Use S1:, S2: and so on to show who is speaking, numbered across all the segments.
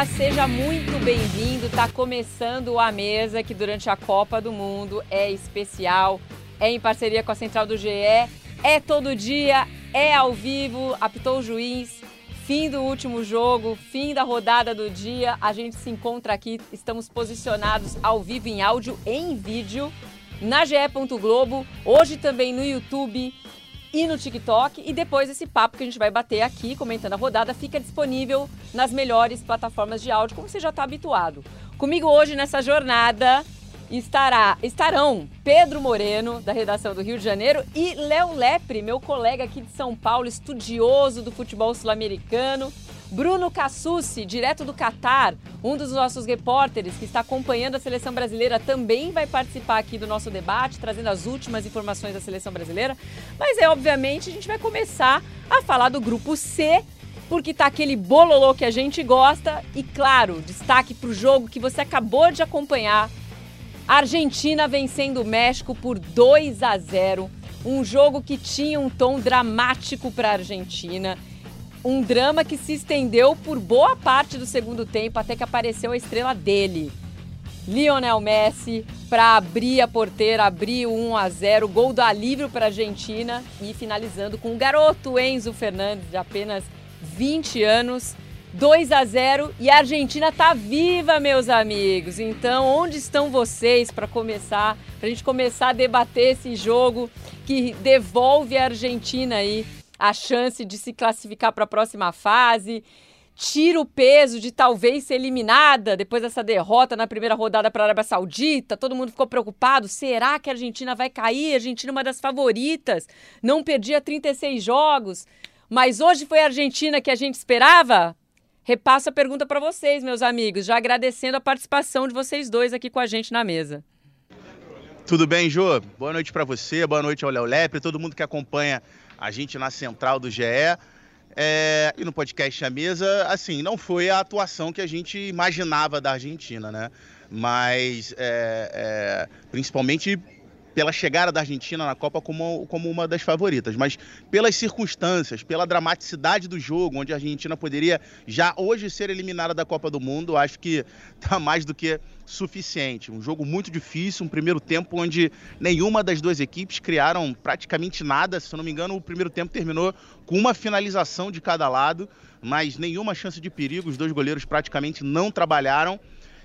S1: Olá, seja muito bem-vindo. Tá começando a mesa que durante a Copa do Mundo é especial, é em parceria com a Central do GE, é todo dia, é ao vivo, apitou o juiz, fim do último jogo, fim da rodada do dia. A gente se encontra aqui, estamos posicionados ao vivo em áudio em vídeo na GE. Globo, hoje também no YouTube e no TikTok. E depois esse papo que a gente vai bater aqui, comentando a rodada, fica disponível nas melhores plataformas de áudio, como você já está habituado. Comigo hoje nessa jornada estará, estarão Pedro Moreno, da redação do Rio de Janeiro, e Léo Lepre, meu colega aqui de São Paulo, estudioso do futebol sul-americano. Bruno Cassucci, direto do Catar, um dos nossos repórteres que está acompanhando a seleção brasileira, também vai participar aqui do nosso debate, trazendo as últimas informações da seleção brasileira. Mas é obviamente a gente vai começar a falar do grupo C, porque tá aquele bololô que a gente gosta e claro, destaque para o jogo que você acabou de acompanhar. Argentina vencendo o México por 2 a 0, um jogo que tinha um tom dramático para a Argentina um drama que se estendeu por boa parte do segundo tempo até que apareceu a estrela dele. Lionel Messi para abrir a porteira, abrir o 1 a 0, gol do alívio para a Argentina e finalizando com o garoto Enzo Fernandes de apenas 20 anos, 2 a 0 e a Argentina tá viva, meus amigos. Então, onde estão vocês para começar, para a gente começar a debater esse jogo que devolve a Argentina aí a chance de se classificar para a próxima fase, tira o peso de talvez ser eliminada depois dessa derrota na primeira rodada para a Arábia Saudita. Todo mundo ficou preocupado. Será que a Argentina vai cair? A Argentina é uma das favoritas. Não perdia 36 jogos. Mas hoje foi a Argentina que a gente esperava? Repasso a pergunta para vocês, meus amigos, já agradecendo a participação de vocês dois aqui com a gente na mesa.
S2: Tudo bem, Jô? Boa noite para você, boa noite ao Léo Lepre, todo mundo que acompanha a gente na central do GE. É, e no podcast A Mesa, assim, não foi a atuação que a gente imaginava da Argentina, né? Mas, é, é, principalmente pela chegada da Argentina na Copa como, como uma das favoritas, mas pelas circunstâncias, pela dramaticidade do jogo, onde a Argentina poderia já hoje ser eliminada da Copa do Mundo, acho que está mais do que suficiente. Um jogo muito difícil, um primeiro tempo onde nenhuma das duas equipes criaram praticamente nada. Se eu não me engano, o primeiro tempo terminou com uma finalização de cada lado, mas nenhuma chance de perigo. Os dois goleiros praticamente não trabalharam.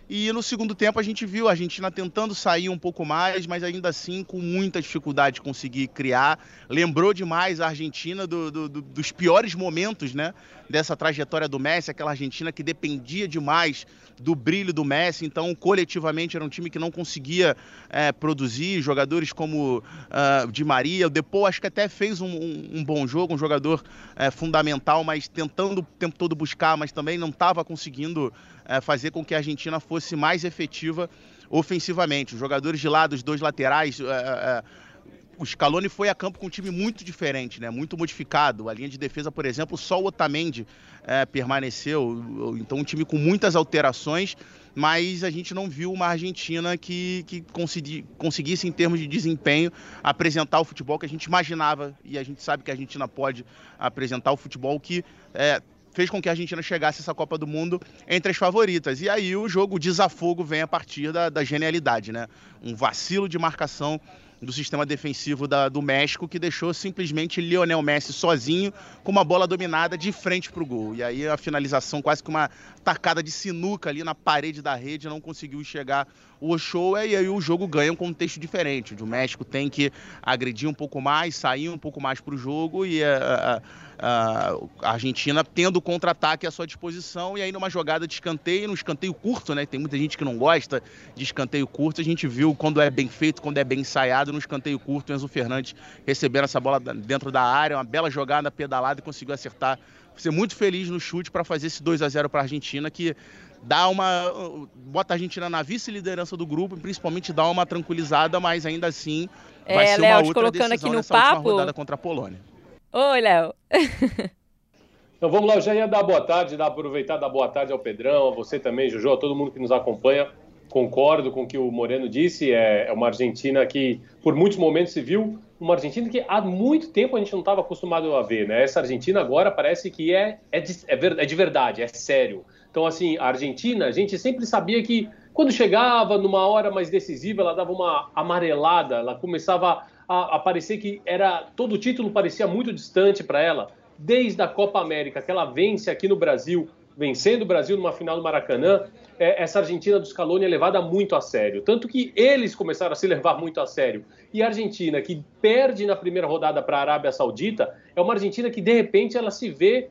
S2: E no segundo tempo a gente viu a Argentina tentando sair um pouco mais, mas ainda assim com muita dificuldade de conseguir criar. Lembrou demais a Argentina do, do, do, dos piores momentos né, dessa trajetória do Messi, aquela Argentina que dependia demais do brilho do Messi. Então, coletivamente, era um time que não conseguia é, produzir. Jogadores como uh, Di Maria, o Depô acho que até fez um, um, um bom jogo, um jogador é, fundamental, mas tentando o tempo todo buscar, mas também não estava conseguindo é, fazer com que a Argentina fosse mais efetiva ofensivamente. Os jogadores de lá, dos dois laterais, é, é, é, o Scaloni foi a campo com um time muito diferente, né? muito modificado. A linha de defesa, por exemplo, só o Otamendi é, permaneceu. Então, um time com muitas alterações, mas a gente não viu uma Argentina que, que consegui, conseguisse, em termos de desempenho, apresentar o futebol que a gente imaginava. E a gente sabe que a Argentina pode apresentar o futebol que é, fez com que a Argentina chegasse essa Copa do Mundo entre as favoritas. E aí o jogo, o desafogo vem a partir da, da genialidade, né? Um vacilo de marcação do sistema defensivo da, do México que deixou simplesmente Lionel Messi sozinho com uma bola dominada de frente para o gol. E aí a finalização quase que uma tacada de sinuca ali na parede da rede, não conseguiu chegar o Ochoa e aí o jogo ganha um contexto diferente. O México tem que agredir um pouco mais, sair um pouco mais para o jogo e a, a a Argentina tendo contra-ataque à sua disposição e aí numa jogada de escanteio, no escanteio curto, né? Tem muita gente que não gosta de escanteio curto. A gente viu quando é bem feito, quando é bem ensaiado, no escanteio curto, o Enzo Fernandes recebendo essa bola dentro da área, uma bela jogada pedalada e conseguiu acertar. Ser muito feliz no chute para fazer esse 2 a 0 para a Argentina, que dá uma. bota a Argentina na vice-liderança do grupo, e principalmente dá uma tranquilizada, mas ainda assim vai é, ser Léo, uma outra colocando decisão aqui no papo, rodada contra a Polônia.
S1: Oi, Léo.
S3: então vamos lá, eu já ia dar boa tarde, dar, aproveitar dar boa tarde ao Pedrão, a você também, Jojo, a todo mundo que nos acompanha. Concordo com o que o Moreno disse, é, é uma Argentina que por muitos momentos se viu uma Argentina que há muito tempo a gente não estava acostumado a ver, né? Essa Argentina agora parece que é, é, de, é, é de verdade, é sério Então, assim, a Argentina, a gente sempre sabia que quando chegava numa hora mais decisiva, ela dava uma amarelada, ela começava a, a parecer que era todo o título parecia muito distante para ela. Desde a Copa América, que ela vence aqui no Brasil, vencendo o Brasil numa final do Maracanã, é, essa Argentina do Scaloni é levada muito a sério. Tanto que eles começaram a se levar muito a sério. E a Argentina, que perde na primeira rodada para a Arábia Saudita, é uma Argentina que, de repente, ela se vê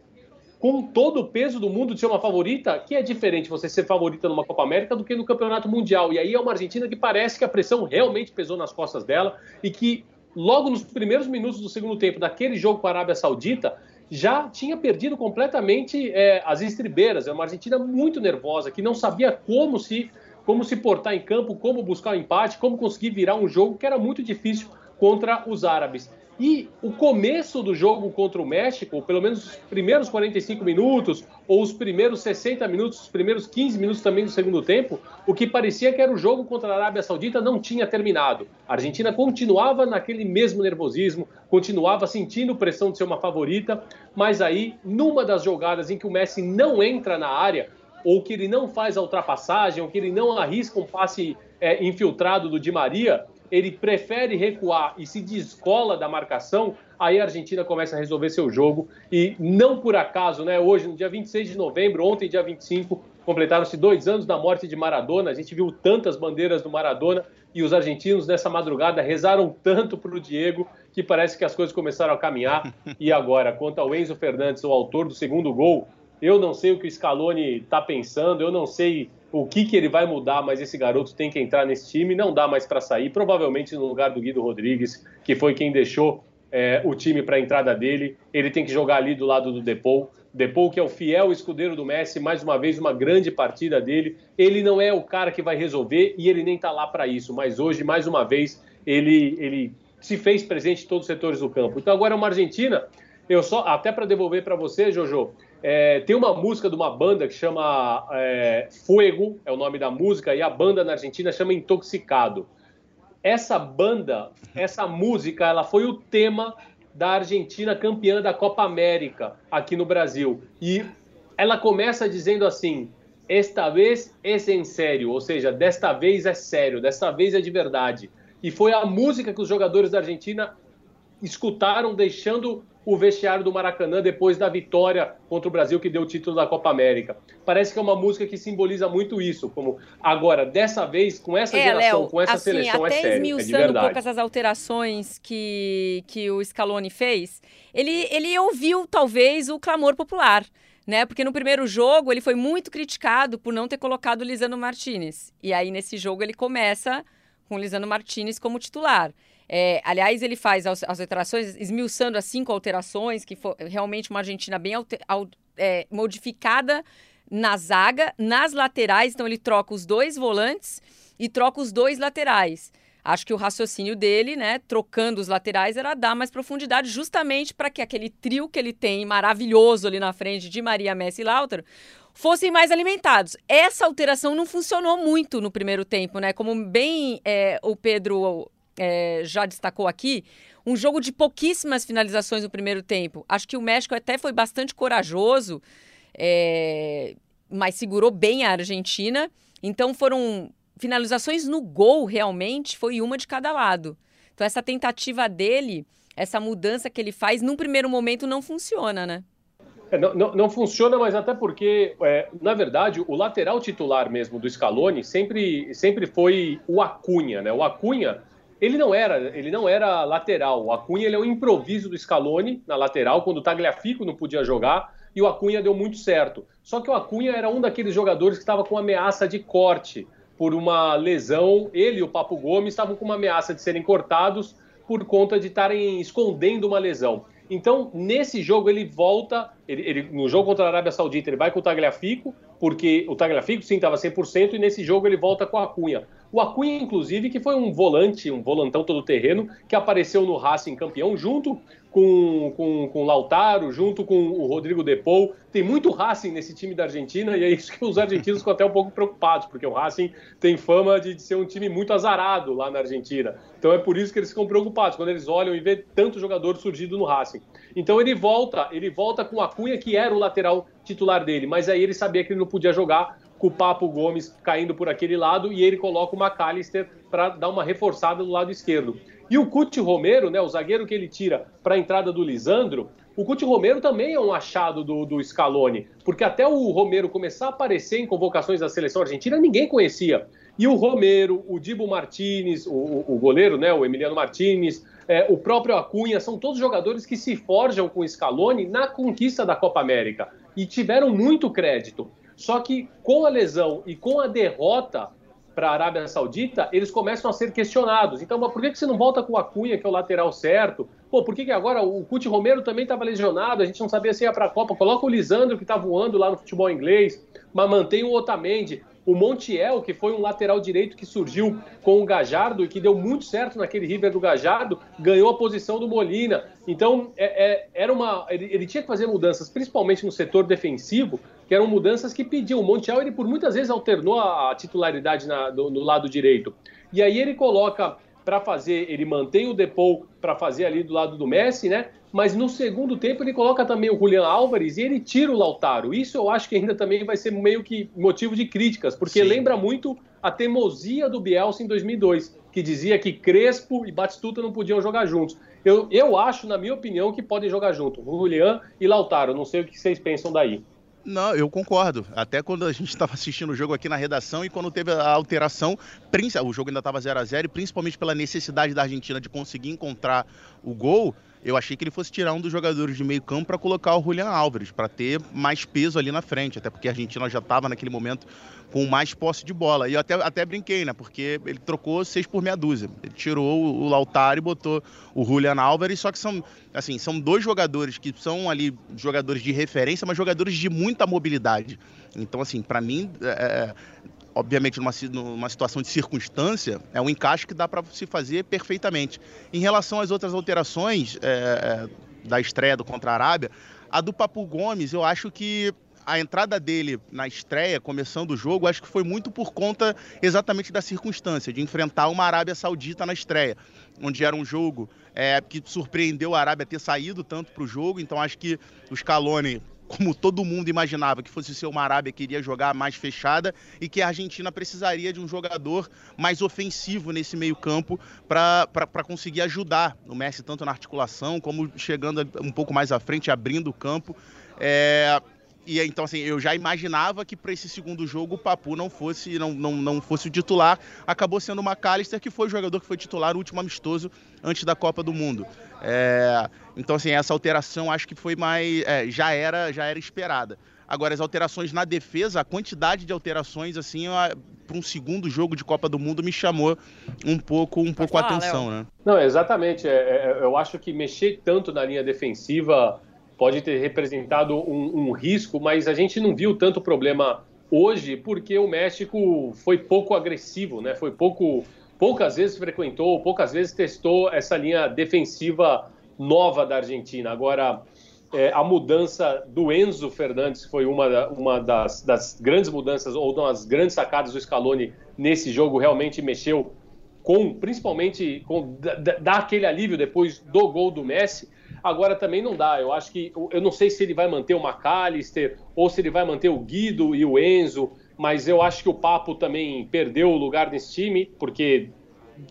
S3: com todo o peso do mundo de ser uma favorita, que é diferente você ser favorita numa Copa América do que no Campeonato Mundial. E aí é uma Argentina que parece que a pressão realmente pesou nas costas dela e que logo nos primeiros minutos do segundo tempo daquele jogo com a Arábia Saudita já tinha perdido completamente é, as estribeiras. É uma Argentina muito nervosa que não sabia como se como se portar em campo, como buscar o um empate, como conseguir virar um jogo que era muito difícil contra os árabes. E o começo do jogo contra o México, pelo menos os primeiros 45 minutos, ou os primeiros 60 minutos, os primeiros 15 minutos também do segundo tempo, o que parecia que era o jogo contra a Arábia Saudita não tinha terminado. A Argentina continuava naquele mesmo nervosismo, continuava sentindo pressão de ser uma favorita, mas aí, numa das jogadas em que o Messi não entra na área, ou que ele não faz a ultrapassagem, ou que ele não arrisca um passe é, infiltrado do Di Maria, ele prefere recuar e se descola da marcação, aí a Argentina começa a resolver seu jogo. E não por acaso, né? Hoje, no dia 26 de novembro, ontem, dia 25, completaram-se dois anos da morte de Maradona. A gente viu tantas bandeiras do Maradona e os argentinos nessa madrugada rezaram tanto para o Diego que parece que as coisas começaram a caminhar. E agora, quanto ao Enzo Fernandes, o autor do segundo gol, eu não sei o que o Scaloni está pensando, eu não sei o que, que ele vai mudar, mas esse garoto tem que entrar nesse time, não dá mais para sair, provavelmente no lugar do Guido Rodrigues, que foi quem deixou é, o time para a entrada dele. Ele tem que jogar ali do lado do Depou. Depou, que é o fiel escudeiro do Messi, mais uma vez, uma grande partida dele. Ele não é o cara que vai resolver e ele nem está lá para isso, mas hoje, mais uma vez, ele, ele se fez presente em todos os setores do campo. Então, agora é uma Argentina. Eu só, até para devolver para você, Jojo, é, tem uma música de uma banda que chama é, Fuego, é o nome da música, e a banda na Argentina chama Intoxicado. Essa banda, essa música, ela foi o tema da Argentina campeã da Copa América aqui no Brasil. E ela começa dizendo assim: esta vez é em sério, ou seja, desta vez é sério, desta vez é de verdade. E foi a música que os jogadores da Argentina escutaram, deixando o vestiário do Maracanã depois da vitória contra o Brasil que deu o título da Copa América. Parece que é uma música que simboliza muito isso, como agora, dessa vez, com essa é, geração, Léo, com essa assim, seleção, é
S1: até
S3: é sério,
S1: esmiuçando
S3: é
S1: um pouco essas alterações que, que o Scaloni fez, ele, ele ouviu, talvez, o clamor popular. Né? Porque no primeiro jogo ele foi muito criticado por não ter colocado o Lisandro Martinez. E aí, nesse jogo, ele começa com o Lisandro Martinez como titular. É, aliás, ele faz as, as, alterações, esmiuçando as cinco alterações, que foi realmente uma Argentina bem alter, é, modificada na zaga, nas laterais. Então, ele troca os dois volantes e troca os dois laterais. Acho que o raciocínio dele, né, trocando os laterais, era dar mais profundidade, justamente para que aquele trio que ele tem maravilhoso ali na frente de Maria Messi e Lautaro fossem mais alimentados. Essa alteração não funcionou muito no primeiro tempo, né? Como bem é, o Pedro é, já destacou aqui, um jogo de pouquíssimas finalizações no primeiro tempo. Acho que o México até foi bastante corajoso, é, mas segurou bem a Argentina. Então foram finalizações no gol, realmente, foi uma de cada lado. Então essa tentativa dele, essa mudança que ele faz, num primeiro momento não funciona, né?
S3: É, não, não, não, funciona, mas até porque, é, na verdade, o lateral titular mesmo do Scaloni sempre, sempre foi o Acunha, né? O Acunha ele não era, ele não era lateral. O Acunha ele é um improviso do Scaloni na lateral, quando o Tagliafico não podia jogar, e o Acunha deu muito certo. Só que o Acunha era um daqueles jogadores que estava com ameaça de corte por uma lesão. Ele e o Papo Gomes estavam com uma ameaça de serem cortados por conta de estarem escondendo uma lesão. Então, nesse jogo, ele volta. Ele, ele, no jogo contra a Arábia Saudita, ele vai com o Tagliafico, porque o Tagliafico sim estava 100%, e nesse jogo ele volta com a Cunha. O Acunha, inclusive, que foi um volante, um volantão todo terreno, que apareceu no Racing campeão junto com, com, com o Lautaro, junto com o Rodrigo Depou. Tem muito Racing nesse time da Argentina e é isso que os argentinos ficam até um pouco preocupados, porque o Racing tem fama de, de ser um time muito azarado lá na Argentina. Então é por isso que eles ficam preocupados quando eles olham e vê tanto jogador surgido no Racing. Então ele volta, ele volta com a Cunha, que era o lateral titular dele, mas aí ele sabia que ele não podia jogar com o Papo Gomes caindo por aquele lado e ele coloca o McAllister para dar uma reforçada do lado esquerdo. E o Cuti Romero, né, o zagueiro que ele tira para a entrada do Lisandro, o Cuti Romero também é um achado do, do Scaloni, porque até o Romero começar a aparecer em convocações da seleção argentina, ninguém conhecia. E o Romero, o Dibo Martinez, o, o, goleiro, né, o Emiliano Martinez, é, o próprio Acunha, são todos jogadores que se forjam com o Scaloni na conquista da Copa América e tiveram muito crédito. Só que com a lesão e com a derrota para a Arábia Saudita, eles começam a ser questionados. Então, por que, você não volta com o Acunha, que é o lateral certo? Pô, por que, agora o Cuti Romero também estava lesionado? A gente não sabia se ia para a Copa. Coloca o Lisandro, que está voando lá no futebol inglês, mas mantém o Otamendi. O Montiel, que foi um lateral direito que surgiu com o Gajardo e que deu muito certo naquele River do Gajardo, ganhou a posição do Molina. Então, é, é, era uma, ele, ele, tinha que fazer mudanças, principalmente no setor defensivo, que eram mudanças que pediam. O Montiel, ele por muitas vezes alternou a, a titularidade na, do, no lado direito. E aí ele coloca para fazer, ele mantém o Depou para fazer ali do lado do Messi, né? Mas no segundo tempo ele coloca também o Julian Álvares e ele tira o Lautaro. Isso eu acho que ainda também vai ser meio que motivo de críticas, porque Sim. lembra muito a teimosia do Bielsa em 2002, que dizia que Crespo e Batistuta não podiam jogar juntos. Eu, eu acho, na minha opinião, que podem jogar junto, Julian e Lautaro. Não sei o que vocês pensam daí.
S2: Não, eu concordo. Até quando a gente estava assistindo o jogo aqui na redação e quando teve a alteração, o jogo ainda estava 0 a 0 e principalmente pela necessidade da Argentina de conseguir encontrar o gol, eu achei que ele fosse tirar um dos jogadores de meio campo para colocar o Julian Álvares, para ter mais peso ali na frente, até porque a Argentina já estava naquele momento com mais posse de bola. E eu até, até brinquei, né? Porque ele trocou seis por meia dúzia. Ele tirou o Lautaro e botou o Julian Álvares, só que são, assim, são dois jogadores que são ali jogadores de referência, mas jogadores de muita mobilidade. Então, assim, para mim, é, é obviamente numa, numa situação de circunstância, é um encaixe que dá para se fazer perfeitamente. Em relação às outras alterações é, é, da estreia do contra a Arábia, a do Papu Gomes, eu acho que a entrada dele na estreia, começando o jogo, acho que foi muito por conta exatamente da circunstância, de enfrentar uma Arábia Saudita na estreia, onde era um jogo é, que surpreendeu a Arábia ter saído tanto para o jogo, então acho que o Scaloni como todo mundo imaginava que fosse ser uma Arábia que iria jogar mais fechada e que a Argentina precisaria de um jogador mais ofensivo nesse meio-campo para conseguir ajudar o Messi tanto na articulação como chegando um pouco mais à frente, abrindo o campo. É, e então, assim, eu já imaginava que para esse segundo jogo o Papu não fosse, não, não, não fosse o titular. Acabou sendo o McAllister, que foi o jogador que foi titular no último amistoso antes da Copa do Mundo. É, então, assim, essa alteração acho que foi mais. É, já, era, já era esperada. Agora, as alterações na defesa, a quantidade de alterações, assim, para um segundo jogo de Copa do Mundo me chamou um pouco, um pouco falar, a atenção, Léo. né?
S3: Não, exatamente. É, é, eu acho que mexer tanto na linha defensiva pode ter representado um, um risco, mas a gente não viu tanto problema hoje porque o México foi pouco agressivo, né? Foi pouco, poucas vezes frequentou, poucas vezes testou essa linha defensiva nova da Argentina. Agora, é, a mudança do Enzo Fernandes foi uma, uma das, das, grandes mudanças ou das grandes sacadas do Scaloni nesse jogo. Realmente mexeu com, principalmente, com dar aquele alívio depois do gol do Messi. Agora também não dá. Eu acho que eu não sei se ele vai manter o McAllister ou se ele vai manter o Guido e o Enzo, mas eu acho que o Papo também perdeu o lugar nesse time, porque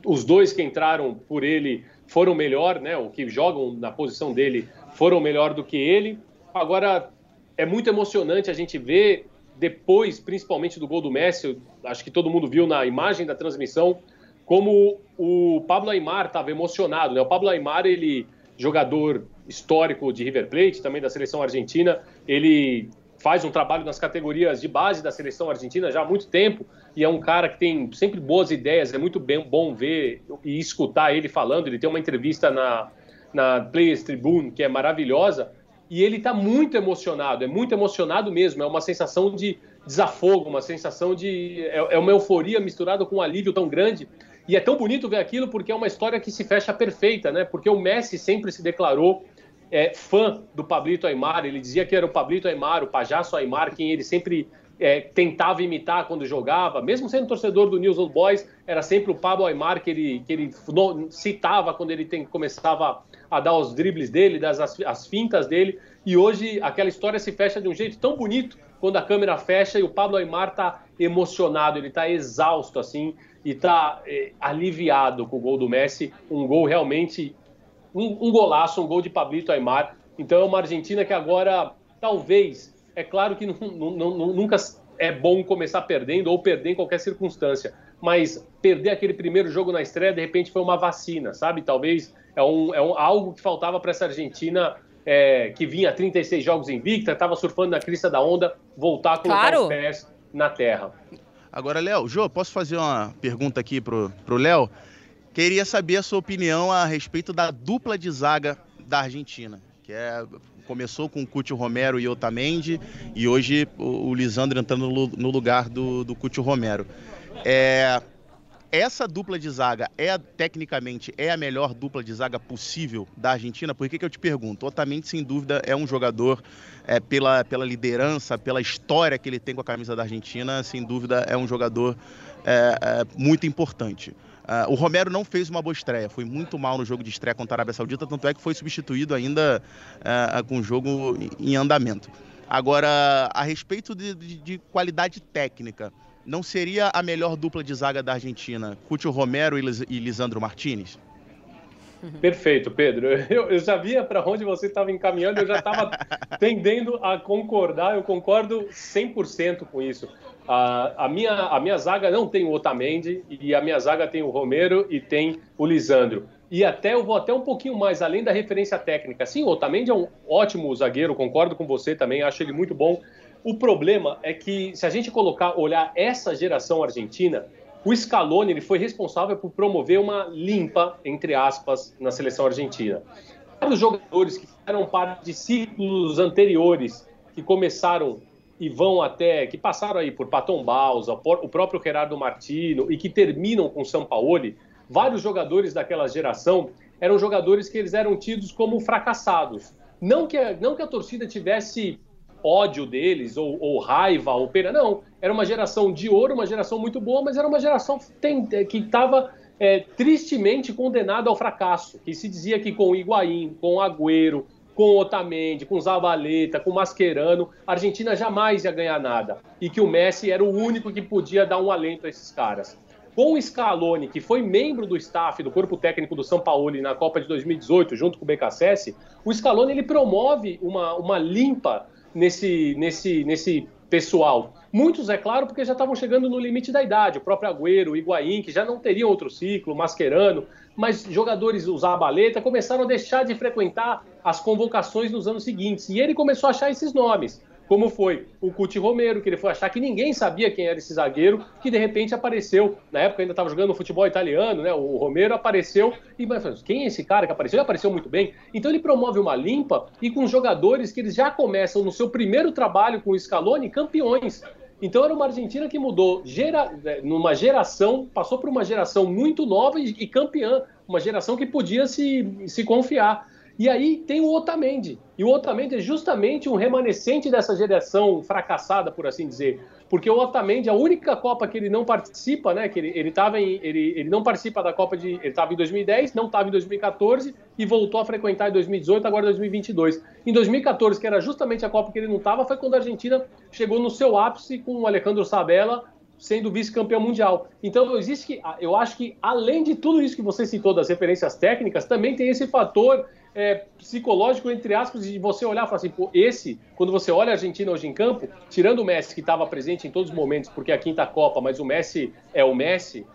S3: os dois que entraram por ele foram melhor, né? O que jogam na posição dele foram melhor do que ele. Agora é muito emocionante a gente ver depois, principalmente do gol do Messi, acho que todo mundo viu na imagem da transmissão como o Pablo Aimar estava emocionado, né? O Pablo Aimar ele jogador histórico de River Plate, também da seleção argentina. Ele faz um trabalho nas categorias de base da seleção argentina já há muito tempo e é um cara que tem sempre boas ideias. É muito bem, bom ver e escutar ele falando. Ele tem uma entrevista na, na Players Tribune que é maravilhosa e ele está muito emocionado, é muito emocionado mesmo. É uma sensação de, desafogo, uma sensação de. É, é uma euforia misturada com um alívio tão grande. E é tão bonito ver aquilo porque é uma história que se fecha perfeita, né? Porque o Messi sempre se declarou é, fã do Pablito Aymar. Ele dizia que era o Pablito Aymar, o Pajaço Aymar, quem ele sempre é, tentava imitar quando jogava. Mesmo sendo torcedor do News Old Boys, era sempre o Pablo Aymar que ele, que ele citava quando ele tem, começava a dar os dribles dele, das, as, as fintas dele. E hoje aquela história se fecha de um jeito tão bonito quando a câmera fecha e o Pablo Aymar está emocionado, ele está exausto assim e está é, aliviado com o gol do Messi, um gol realmente um, um, golaço, um gol de Pablito Aymar. Então é uma Argentina que agora talvez, é claro que não, não, nunca é bom começar perdendo ou perder em qualquer circunstância, mas perder aquele primeiro jogo na estreia de repente foi uma vacina, sabe? Talvez é, um, é um, algo que faltava para essa Argentina é, que vinha 36 jogos invicta, estava surfando na crista da onda, voltar a colocar claro. os pés na terra.
S2: Agora, Léo, Jô, posso fazer uma pergunta aqui pro, pro Léo? Queria saber a sua opinião a respeito da dupla de zaga da Argentina, que é começou com o Cúcio Romero e Otamendi, e hoje o, o Lisandro entrando no, lugar do, do Romero. É, essa dupla de zaga é tecnicamente é a melhor dupla de zaga possível da Argentina? Por que, que eu te pergunto? Otamendi, sem dúvida, é um jogador é, pela, pela liderança, pela história que ele tem com a camisa da Argentina, sem dúvida é um jogador é, é, muito importante. Uh, o Romero não fez uma boa estreia, foi muito mal no jogo de estreia contra a Arábia Saudita, tanto é que foi substituído ainda uh, com o jogo em andamento. Agora, a respeito de, de, de qualidade técnica, não seria a melhor dupla de zaga da Argentina, Cúcio Romero e Lisandro Martinez?
S3: Perfeito, Pedro. Eu, eu já via para onde você estava encaminhando, eu já estava tendendo a concordar, eu concordo 100% com isso. A, a, minha, a minha zaga não tem o Otamendi, e a minha zaga tem o Romero e tem o Lisandro. E até eu vou até um pouquinho mais, além da referência técnica. Sim, o Otamendi é um ótimo zagueiro, concordo com você também, acho ele muito bom o problema é que, se a gente colocar, olhar essa geração argentina, o Scaloni ele foi responsável por promover uma limpa, entre aspas, na seleção argentina. Vários jogadores que fizeram parte de ciclos anteriores, que começaram e vão até, que passaram aí por Paton Balsa, o próprio Gerardo Martino e que terminam com São Paulo, vários jogadores daquela geração eram jogadores que eles eram tidos como fracassados. Não que a, não que a torcida tivesse ódio deles, ou, ou, raiva, ou pena. Não, era uma geração de ouro, uma geração muito boa, mas era uma geração que estava é, tristemente condenada ao fracasso. Que se dizia que com Higuaín, com Agüero, com Otamendi, com Zabaleta, com Mascherano, a Argentina jamais ia ganhar nada. E que o Messi era o único que podia dar um alento a esses caras. Com o Scaloni, que foi membro do staff do corpo técnico do São Paulo na Copa de 2018, junto com o BKSS, o Scaloni ele promove uma, uma limpa nesse, nesse, nesse pessoal. Muitos, é claro, porque já estavam chegando no limite da idade. O próprio Agüero, o Higuaín, que já não teriam outro ciclo, Mascherano. Mas jogadores, usar a baleta, começaram a deixar de frequentar as convocações nos anos seguintes. E ele começou a achar esses nomes como foi o Cuti Romero, que ele foi achar que ninguém sabia quem era esse zagueiro, que de repente apareceu, na época ainda estava jogando futebol italiano, né? O Romero apareceu e quem é esse cara que apareceu? Ele apareceu muito bem. Então ele promove uma limpa e com jogadores que eles já começam no seu primeiro trabalho com o Scaloni campeões. Então era uma Argentina que mudou gera, né, numa geração, passou por uma geração muito nova e, e campeã, uma geração que podia se, se confiar. E aí tem o Otamendi. E o Otamendi é justamente um remanescente dessa geração fracassada, por assim dizer. Porque o Otamendi, a única Copa que ele não participa, né? Que ele, ele, tava em, ele, ele não participa da Copa de. Ele estava em 2010, não estava em 2014 e voltou a frequentar em 2018, agora 2022. Em 2014, que era justamente a Copa que ele não estava, foi quando a Argentina chegou no seu ápice com o Alejandro Sabella sendo vice-campeão mundial. Então, existe que, eu acho que, além de tudo isso que você citou das referências técnicas, também tem esse fator é, psicológico, entre aspas, de você olhar e falar assim, pô, esse, quando você olha a Argentina hoje em campo, tirando o Messi, que estava presente em todos os momentos, porque é a quinta Copa, mas o Messi é o Messi,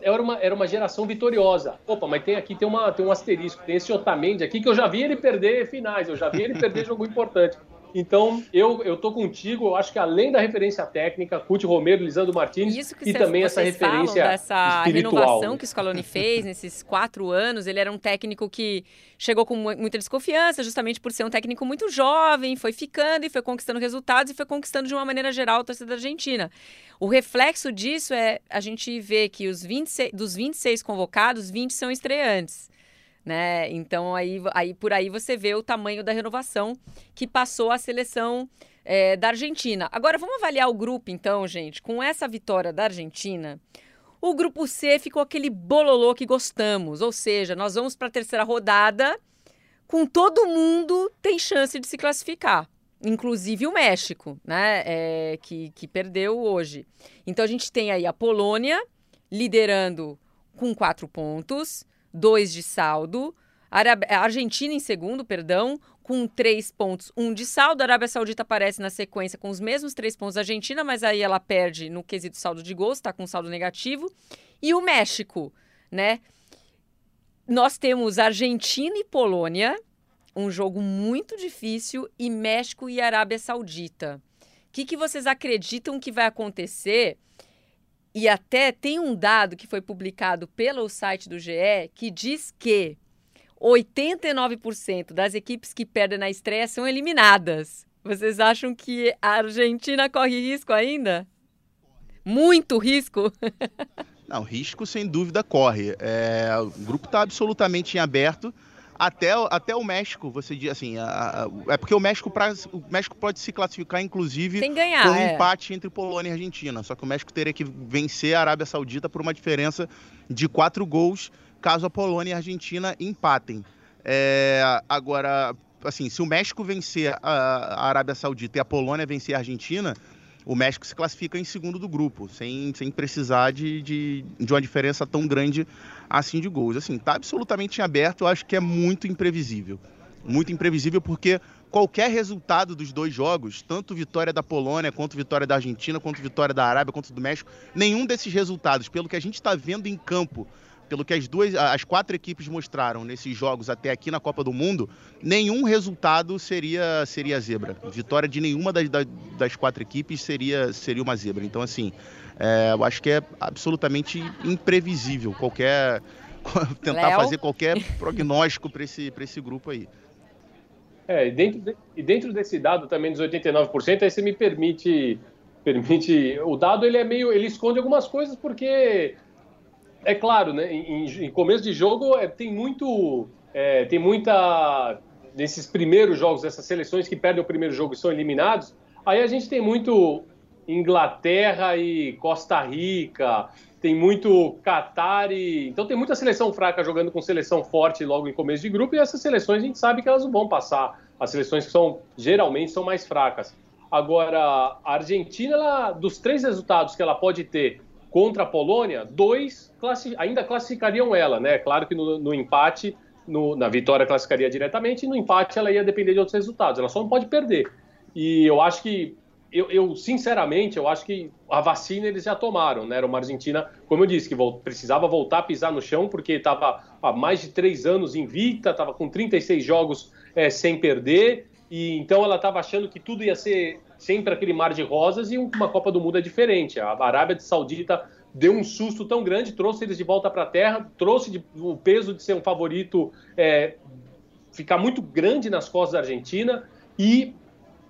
S3: era uma, era uma geração vitoriosa. Opa, mas tem aqui tem, uma, tem um asterisco, tem esse Otamendi aqui que eu já vi ele perder finais, eu já vi ele perder jogo importante. Então, eu, eu tô contigo, eu acho que além da referência técnica, Cuti Romero, Lisandro Martins, e também essa referência dessa espiritual.
S1: renovação que o Scaloni fez nesses quatro anos, ele era um técnico que chegou com muita desconfiança, justamente por ser um técnico muito jovem, foi ficando e foi conquistando resultados e foi conquistando de uma maneira geral a torcida da Argentina. O reflexo disso é a gente ver que os 26, dos 26 convocados, 20 são estreantes né? Então aí, aí por aí você vê o tamanho da renovação que passou a seleção é, da Argentina. Agora vamos avaliar o grupo, então, gente. Com essa vitória da Argentina, o grupo C ficou aquele bololô que gostamos, ou seja, nós vamos para a terceira rodada com todo mundo tem chance de se classificar. Inclusive o México, né? É, que, que perdeu hoje. Então a gente tem aí a Polônia liderando com quatro pontos. 2 de saldo. A Argentina em segundo, perdão, com 3 pontos, 1 um de saldo. A Arábia Saudita aparece na sequência com os mesmos 3 pontos da Argentina, mas aí ela perde no quesito saldo de gols, está com saldo negativo. E o México, né? Nós temos Argentina e Polônia, um jogo muito difícil, e México e Arábia Saudita. O que, que vocês acreditam que vai acontecer? E até tem um dado que foi publicado pelo site do GE que diz que 89% das equipes que perdem na estreia são eliminadas. Vocês acham que a Argentina corre risco ainda? Muito risco?
S2: Não, risco sem dúvida corre. É, o grupo está absolutamente em aberto até, até o México, você diz assim, a, a, é porque o México, pra, o México pode se classificar, inclusive,
S1: ganhar,
S2: com um
S1: é.
S2: empate entre Polônia e Argentina. Só que o México teria que vencer a Arábia Saudita por uma diferença de quatro gols, caso a Polônia e a Argentina empatem. É, agora, assim, se o México vencer a, a Arábia Saudita e a Polônia vencer a Argentina, o México se classifica em segundo do grupo, sem, sem precisar de, de, de uma diferença tão grande assim de gols. Assim, tá absolutamente em aberto, eu acho que é muito imprevisível. Muito imprevisível porque qualquer resultado dos dois jogos, tanto vitória da Polônia, quanto vitória da Argentina, quanto vitória da Arábia, quanto do México, nenhum desses resultados, pelo que a gente está vendo em campo, pelo que as duas, as quatro equipes mostraram nesses jogos até aqui na Copa do Mundo, nenhum resultado seria seria zebra. Vitória de nenhuma das, das quatro equipes seria seria uma zebra. Então assim, é, eu acho que é absolutamente imprevisível qualquer tentar Léo? fazer qualquer prognóstico para esse, esse grupo aí.
S3: É, e dentro, de, e dentro desse dado também dos 89%, aí você me permite permite o dado ele é meio ele esconde algumas coisas porque é claro né em, em começo de jogo é, tem muito é, tem muita nesses primeiros jogos essas seleções que perdem o primeiro jogo e são eliminados aí a gente tem muito Inglaterra e Costa Rica, tem muito Qatar e. Então tem muita seleção fraca jogando com seleção forte logo em começo de grupo, e essas seleções a gente sabe que elas vão passar. As seleções que são geralmente são mais fracas. Agora, a Argentina, ela, dos três resultados que ela pode ter contra a Polônia, dois classi ainda classificariam ela, né? Claro que no, no empate, no, na vitória classificaria diretamente, e no empate ela ia depender de outros resultados. Ela só não pode perder. E eu acho que eu, eu, sinceramente, eu acho que a vacina eles já tomaram, né? Era uma Argentina, como eu disse, que precisava voltar a pisar no chão, porque estava há mais de três anos invicta, estava com 36 jogos é, sem perder, e então ela estava achando que tudo ia ser sempre aquele mar de rosas e uma Copa do Mundo é diferente. A Arábia Saudita deu um susto tão grande, trouxe eles de volta para a terra, trouxe de, o peso de ser um favorito é, ficar muito grande nas costas da Argentina e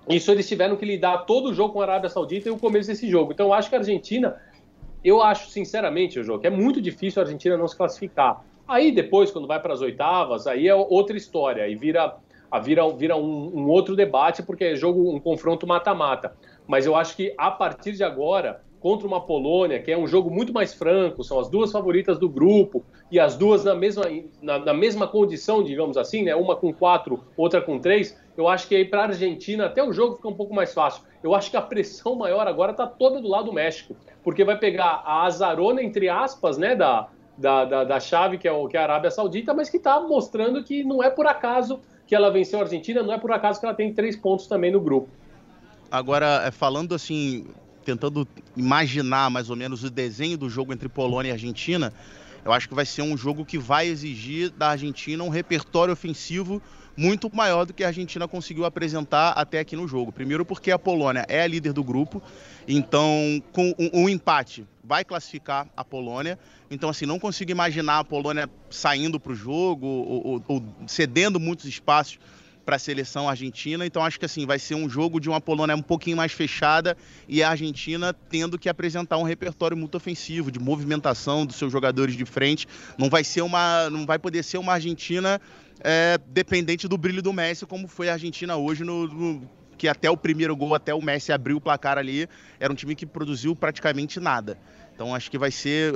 S3: isso eles tiveram que lidar todo o jogo com a Arábia Saudita e o começo desse jogo. Então eu acho que a Argentina, eu acho sinceramente, o jogo que é muito difícil a Argentina não se classificar. Aí depois, quando vai para as oitavas, aí é outra história, aí vira, vira, vira um, um outro debate, porque é jogo, um confronto mata-mata. Mas eu acho que a partir de agora, contra uma Polônia, que é um jogo muito mais franco, são as duas favoritas do grupo, e as duas na mesma, na, na mesma condição, digamos assim, né? uma com quatro, outra com três, eu acho que aí para a Argentina até o jogo fica um pouco mais fácil. Eu acho que a pressão maior agora está toda do lado do México, porque vai pegar a azarona, entre aspas, né, da, da, da, da chave, que é, o, que é a Arábia Saudita, mas que está mostrando que não é por acaso que ela venceu a Argentina, não é por acaso que ela tem três pontos também no grupo.
S2: Agora, é, falando assim, tentando imaginar mais ou menos o desenho do jogo entre Polônia e Argentina, Eu acho que vai ser um jogo que vai exigir da Argentina um repertório ofensivo muito maior do que a Argentina conseguiu apresentar até aqui no jogo. Primeiro porque a Polônia é a líder do grupo, então com um, um empate vai classificar a Polônia. Então, assim, não consigo imaginar a Polônia saindo para o jogo ou, ou, ou cedendo muitos espaços para a seleção argentina. Então acho que assim vai ser um jogo de uma Polônia um pouquinho mais fechada e a Argentina tendo que apresentar um repertório muito ofensivo de movimentação dos seus jogadores de frente. Não vai ser uma, não vai poder ser uma Argentina é, dependente do brilho do Messi como foi a Argentina hoje no, no que até o primeiro gol, até o Messi abrir o placar ali, era um time que produziu praticamente nada. Então acho que vai ser.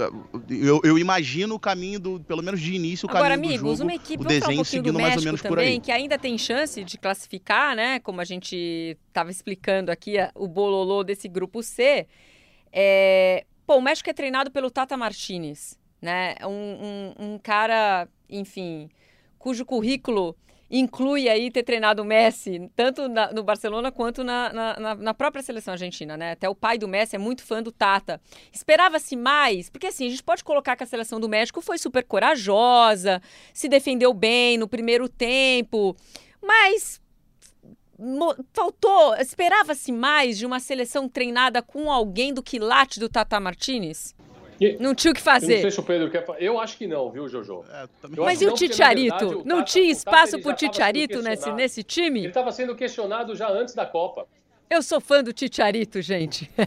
S2: Eu, eu, imagino o caminho do, pelo menos de início, o
S1: Agora,
S2: caminho
S1: amigos,
S2: do jogo,
S1: uma equipe,
S2: o desenho
S1: um
S2: seguindo mais ou menos
S1: também,
S2: por aí.
S1: Que ainda tem chance de classificar, né? Como a gente estava explicando aqui, o bololô desse grupo C. É... Pô, o México é treinado pelo Tata Martinez, né? Um, um, um cara, enfim, cujo currículo inclui aí ter treinado o Messi, tanto na, no Barcelona quanto na, na, na, própria seleção argentina, né? Até o pai do Messi é muito fã do Tata. Esperava-se mais, porque assim, a gente pode colocar que a seleção do México foi super corajosa, se defendeu bem no primeiro tempo, mas faltou, esperava-se mais de uma seleção treinada com alguém do quilate do Tata Martinez? Não tinha o que fazer. Eu
S3: não sei se o Pedro quer Eu acho que não, viu, Jojo? É,
S1: Mas e o Titiarito? Não tinha espaço para o Titiarito nesse, nesse time?
S3: Ele estava sendo questionado já antes da Copa.
S1: Eu sou fã do Titiarito, gente.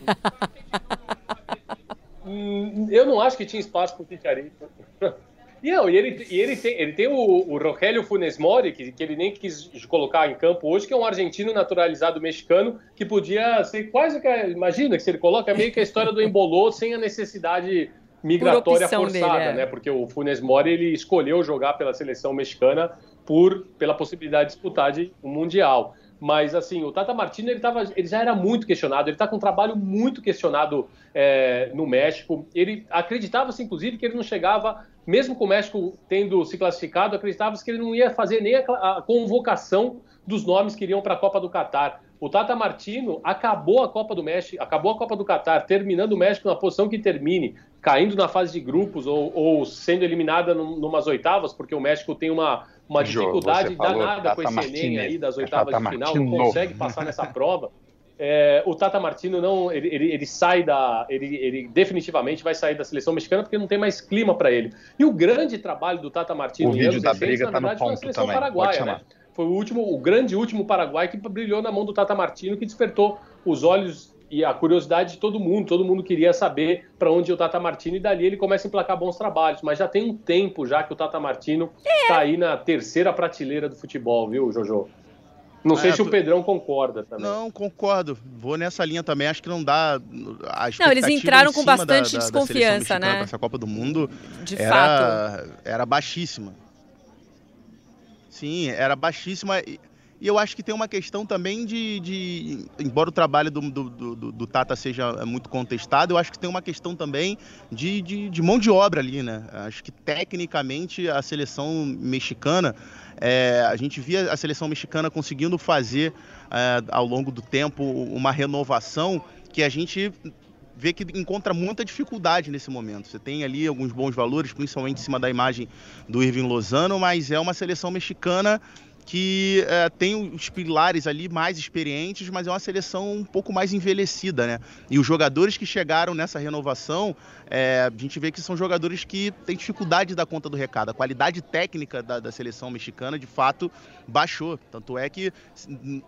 S3: Hum, eu não acho que tinha espaço para o Titiarito. E, não, e ele, e ele tem, ele tem o, o Rogelio Funes Mori, que, que ele nem quis colocar em campo hoje, que é um argentino naturalizado mexicano, que podia ser quase que. Imagina que se ele coloca meio que a história do embolou sem a necessidade migratória forçada, dele, é. né? Porque o Funes Mori ele escolheu jogar pela seleção mexicana por pela possibilidade de disputar de um mundial. Mas, assim, o Tata Martino, ele, tava, ele já era muito questionado, ele está com um trabalho muito questionado é, no México. Ele acreditava-se, inclusive, que ele não chegava, mesmo com o México tendo se classificado, acreditava-se que ele não ia fazer nem a, convocação dos nomes que iriam para a Copa do Catar. O Tata Martino acabou a Copa do México, acabou a Copa do Catar, terminando o México na posição que termine, caindo na fase de grupos ou, ou sendo eliminada num, numas oitavas, porque o México tem uma, uma dificuldade danada com esse Enem aí das oitavas Tata de final, Martino. não consegue passar nessa prova. É, o Tata Martino não, ele, ele, ele sai da, ele, ele, definitivamente vai sair da seleção mexicana porque não tem mais clima para ele. E o grande trabalho do Tata Martino
S2: o vídeo da briga
S3: na tá
S2: verdade, no ponto
S3: foi a seleção
S2: também.
S3: paraguaia, né? Foi o último, o grande último Paraguai que brilhou na mão do Tata Martino, que despertou os olhos e a curiosidade de todo mundo. Todo mundo queria saber para onde o Tata Martino e dali ele começa a emplacar bons trabalhos. Mas já tem um tempo já que o Tata Martino está é. aí na terceira prateleira do futebol, viu, Jojo? Não sei é, se o Pedrão concorda também.
S2: Não, concordo. Vou nessa linha também. Acho que não dá. A
S1: não, eles entraram com bastante da, da, desconfiança, da né?
S2: Essa Copa do Mundo
S1: De
S2: era,
S1: fato.
S2: era baixíssima. Sim, era baixíssima. E eu acho que tem uma questão também de. de embora o trabalho do, do, do, do, Tata seja muito contestado, eu acho que tem uma questão também de, de, de mão de obra ali, né? Acho que tecnicamente a seleção mexicana. É, a gente via a seleção mexicana conseguindo fazer é, ao longo do tempo uma renovação que a gente vê que encontra muita dificuldade nesse momento. Você tem ali alguns bons valores, principalmente em cima da imagem do Irving Lozano, mas é uma seleção mexicana que é, tem os pilares ali mais experientes, mas é uma seleção um pouco mais envelhecida, né? E os jogadores que chegaram nessa renovação, é, a gente vê que são jogadores que têm dificuldade de dar conta do recado. A qualidade técnica da, da seleção mexicana, de fato, baixou. Tanto é que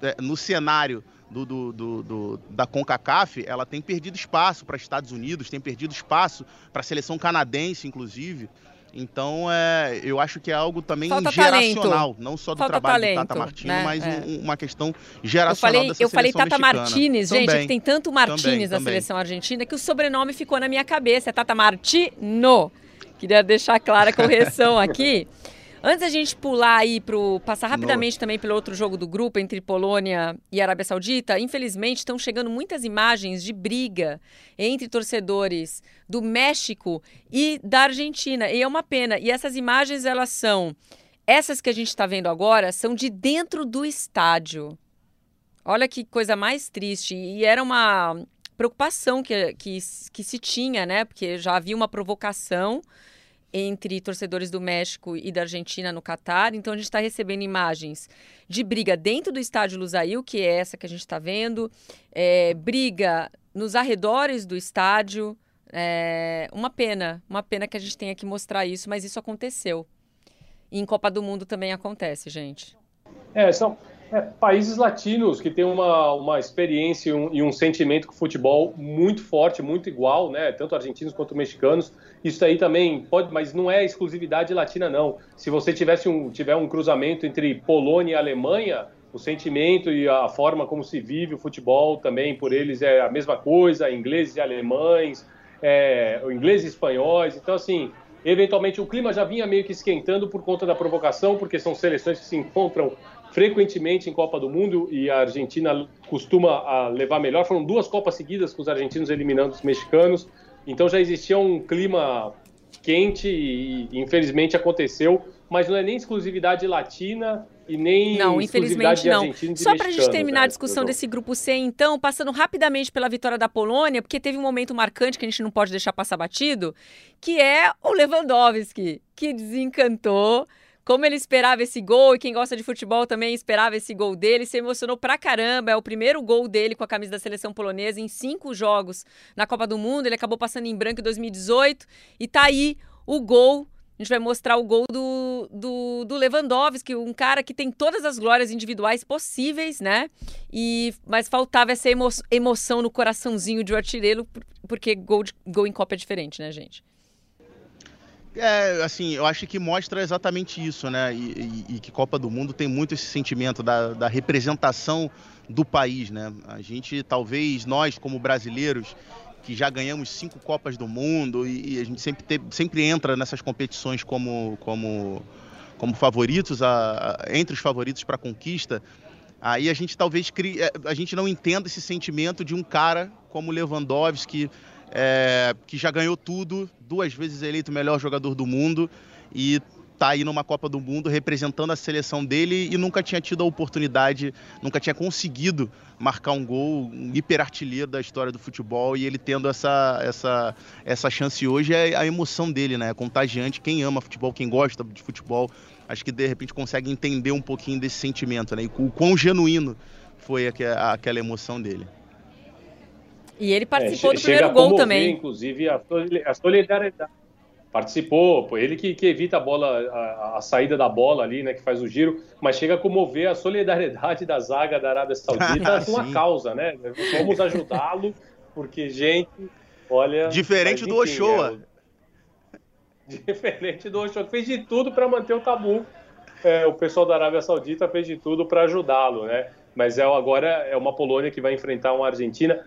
S2: é, no cenário do, do, do, da CONCACAF, ela tem perdido espaço para Estados Unidos, tem perdido espaço para a seleção canadense, inclusive. Então, é, eu acho que é algo também Falta geracional, talento. não só do
S1: Falta
S2: trabalho
S1: talento,
S2: do Tata Martino,
S1: né?
S2: mas
S1: é.
S2: um, uma questão geracional
S1: eu falei,
S2: dessa
S1: Eu falei Tata
S2: mexicana.
S1: Martinez, gente,
S2: também,
S1: é que tem tanto Martinez na seleção argentina que o sobrenome ficou na minha cabeça, é Tata Martino. Queria deixar clara a correção aqui. Antes da gente pular aí pro passar rapidamente também pelo outro jogo do grupo entre Polônia e Arábia Saudita, infelizmente estão chegando muitas imagens de briga entre torcedores do México e da Argentina. E é uma pena. E essas imagens elas são essas que a gente está vendo agora são de dentro do estádio. Olha que coisa mais triste. E era uma preocupação que, que, que se tinha, né? Porque já havia uma provocação entre torcedores do México e da Argentina no Catar. Então a gente está recebendo imagens de briga dentro do estádio Lusail, que é essa que a gente está vendo, é, briga nos arredores do estádio. É, uma pena, uma pena que a gente tenha que mostrar isso, mas isso aconteceu. E em Copa do Mundo também acontece, gente.
S3: É, são, é, países latinos que têm uma, uma experiência e um, e um, sentimento com futebol muito forte, muito igual, né? Tanto argentinos quanto mexicanos. Isso aí também pode, mas não é exclusividade latina, não. Se você tivesse um, tiver um cruzamento entre Polônia e Alemanha, o sentimento e a forma como se vive o futebol também por eles é a mesma coisa, ingleses e alemães, é, ingleses e espanhóis. Então, assim, eventualmente o clima já vinha meio que esquentando por conta da provocação, porque são seleções que se encontram frequentemente em Copa do Mundo e a Argentina costuma levar melhor. Foram duas Copas seguidas com os argentinos eliminando os mexicanos, então já existia um clima quente e infelizmente aconteceu, mas não é nem exclusividade latina e nem
S1: não, infelizmente não. Só para a gente terminar né, a discussão desse grupo C, então, passando rapidamente pela vitória da Polônia, porque teve um momento marcante que a gente não pode deixar passar batido, que é o Lewandowski, que desencantou como ele esperava esse gol, e quem gosta de futebol também esperava esse gol dele, se emocionou pra caramba. É o primeiro gol dele com a camisa da seleção polonesa em cinco jogos na Copa do Mundo. Ele acabou passando em branco em 2018 e tá aí o gol. A gente vai mostrar o gol do, do, do Lewandowski, um cara que tem todas as glórias individuais possíveis, né? E, mas faltava essa emo, emoção no coraçãozinho de um artilheiro, porque gol, de, gol em Copa é diferente, né, gente?
S2: É, assim, eu acho que mostra exatamente isso, né? E, e, e, que Copa do Mundo tem muito esse sentimento da, da representação do país, né? A gente, talvez, nós como brasileiros, que já ganhamos cinco Copas do Mundo e, e a gente sempre, te, sempre entra nessas competições como, como, como favoritos, a, a, entre os favoritos para conquista, aí a gente talvez é, a gente não entenda esse sentimento de um cara como Lewandowski, é, que já ganhou tudo, duas vezes eleito melhor jogador do mundo e tá aí numa Copa do Mundo representando a seleção dele e nunca tinha tido a oportunidade, nunca tinha conseguido marcar um gol, um hiperartilheiro da história do futebol e ele tendo essa, essa, essa chance hoje é a emoção dele, né? É contagiante. Quem ama futebol, quem gosta de futebol, acho que de repente consegue entender um pouquinho desse sentimento, né? E o quão genuíno foi aquela emoção dele.
S1: E ele participou é, do primeiro gol comover, também.
S3: Inclusive, a, solidariedade. Participou, ele que, que evita a bola, a, a, saída da bola ali, né, que faz o giro, mas chega a comover a solidariedade da zaga da Arábia Saudita com a causa, né? Vamos ajudá-lo, porque, gente, olha.
S2: Diferente do Ochoa.
S3: É, diferente do Ochoa, que fez de tudo para manter o tabu. É, o pessoal da Arábia Saudita fez de tudo para ajudá-lo, né? Mas é, agora é uma Polônia que vai enfrentar uma Argentina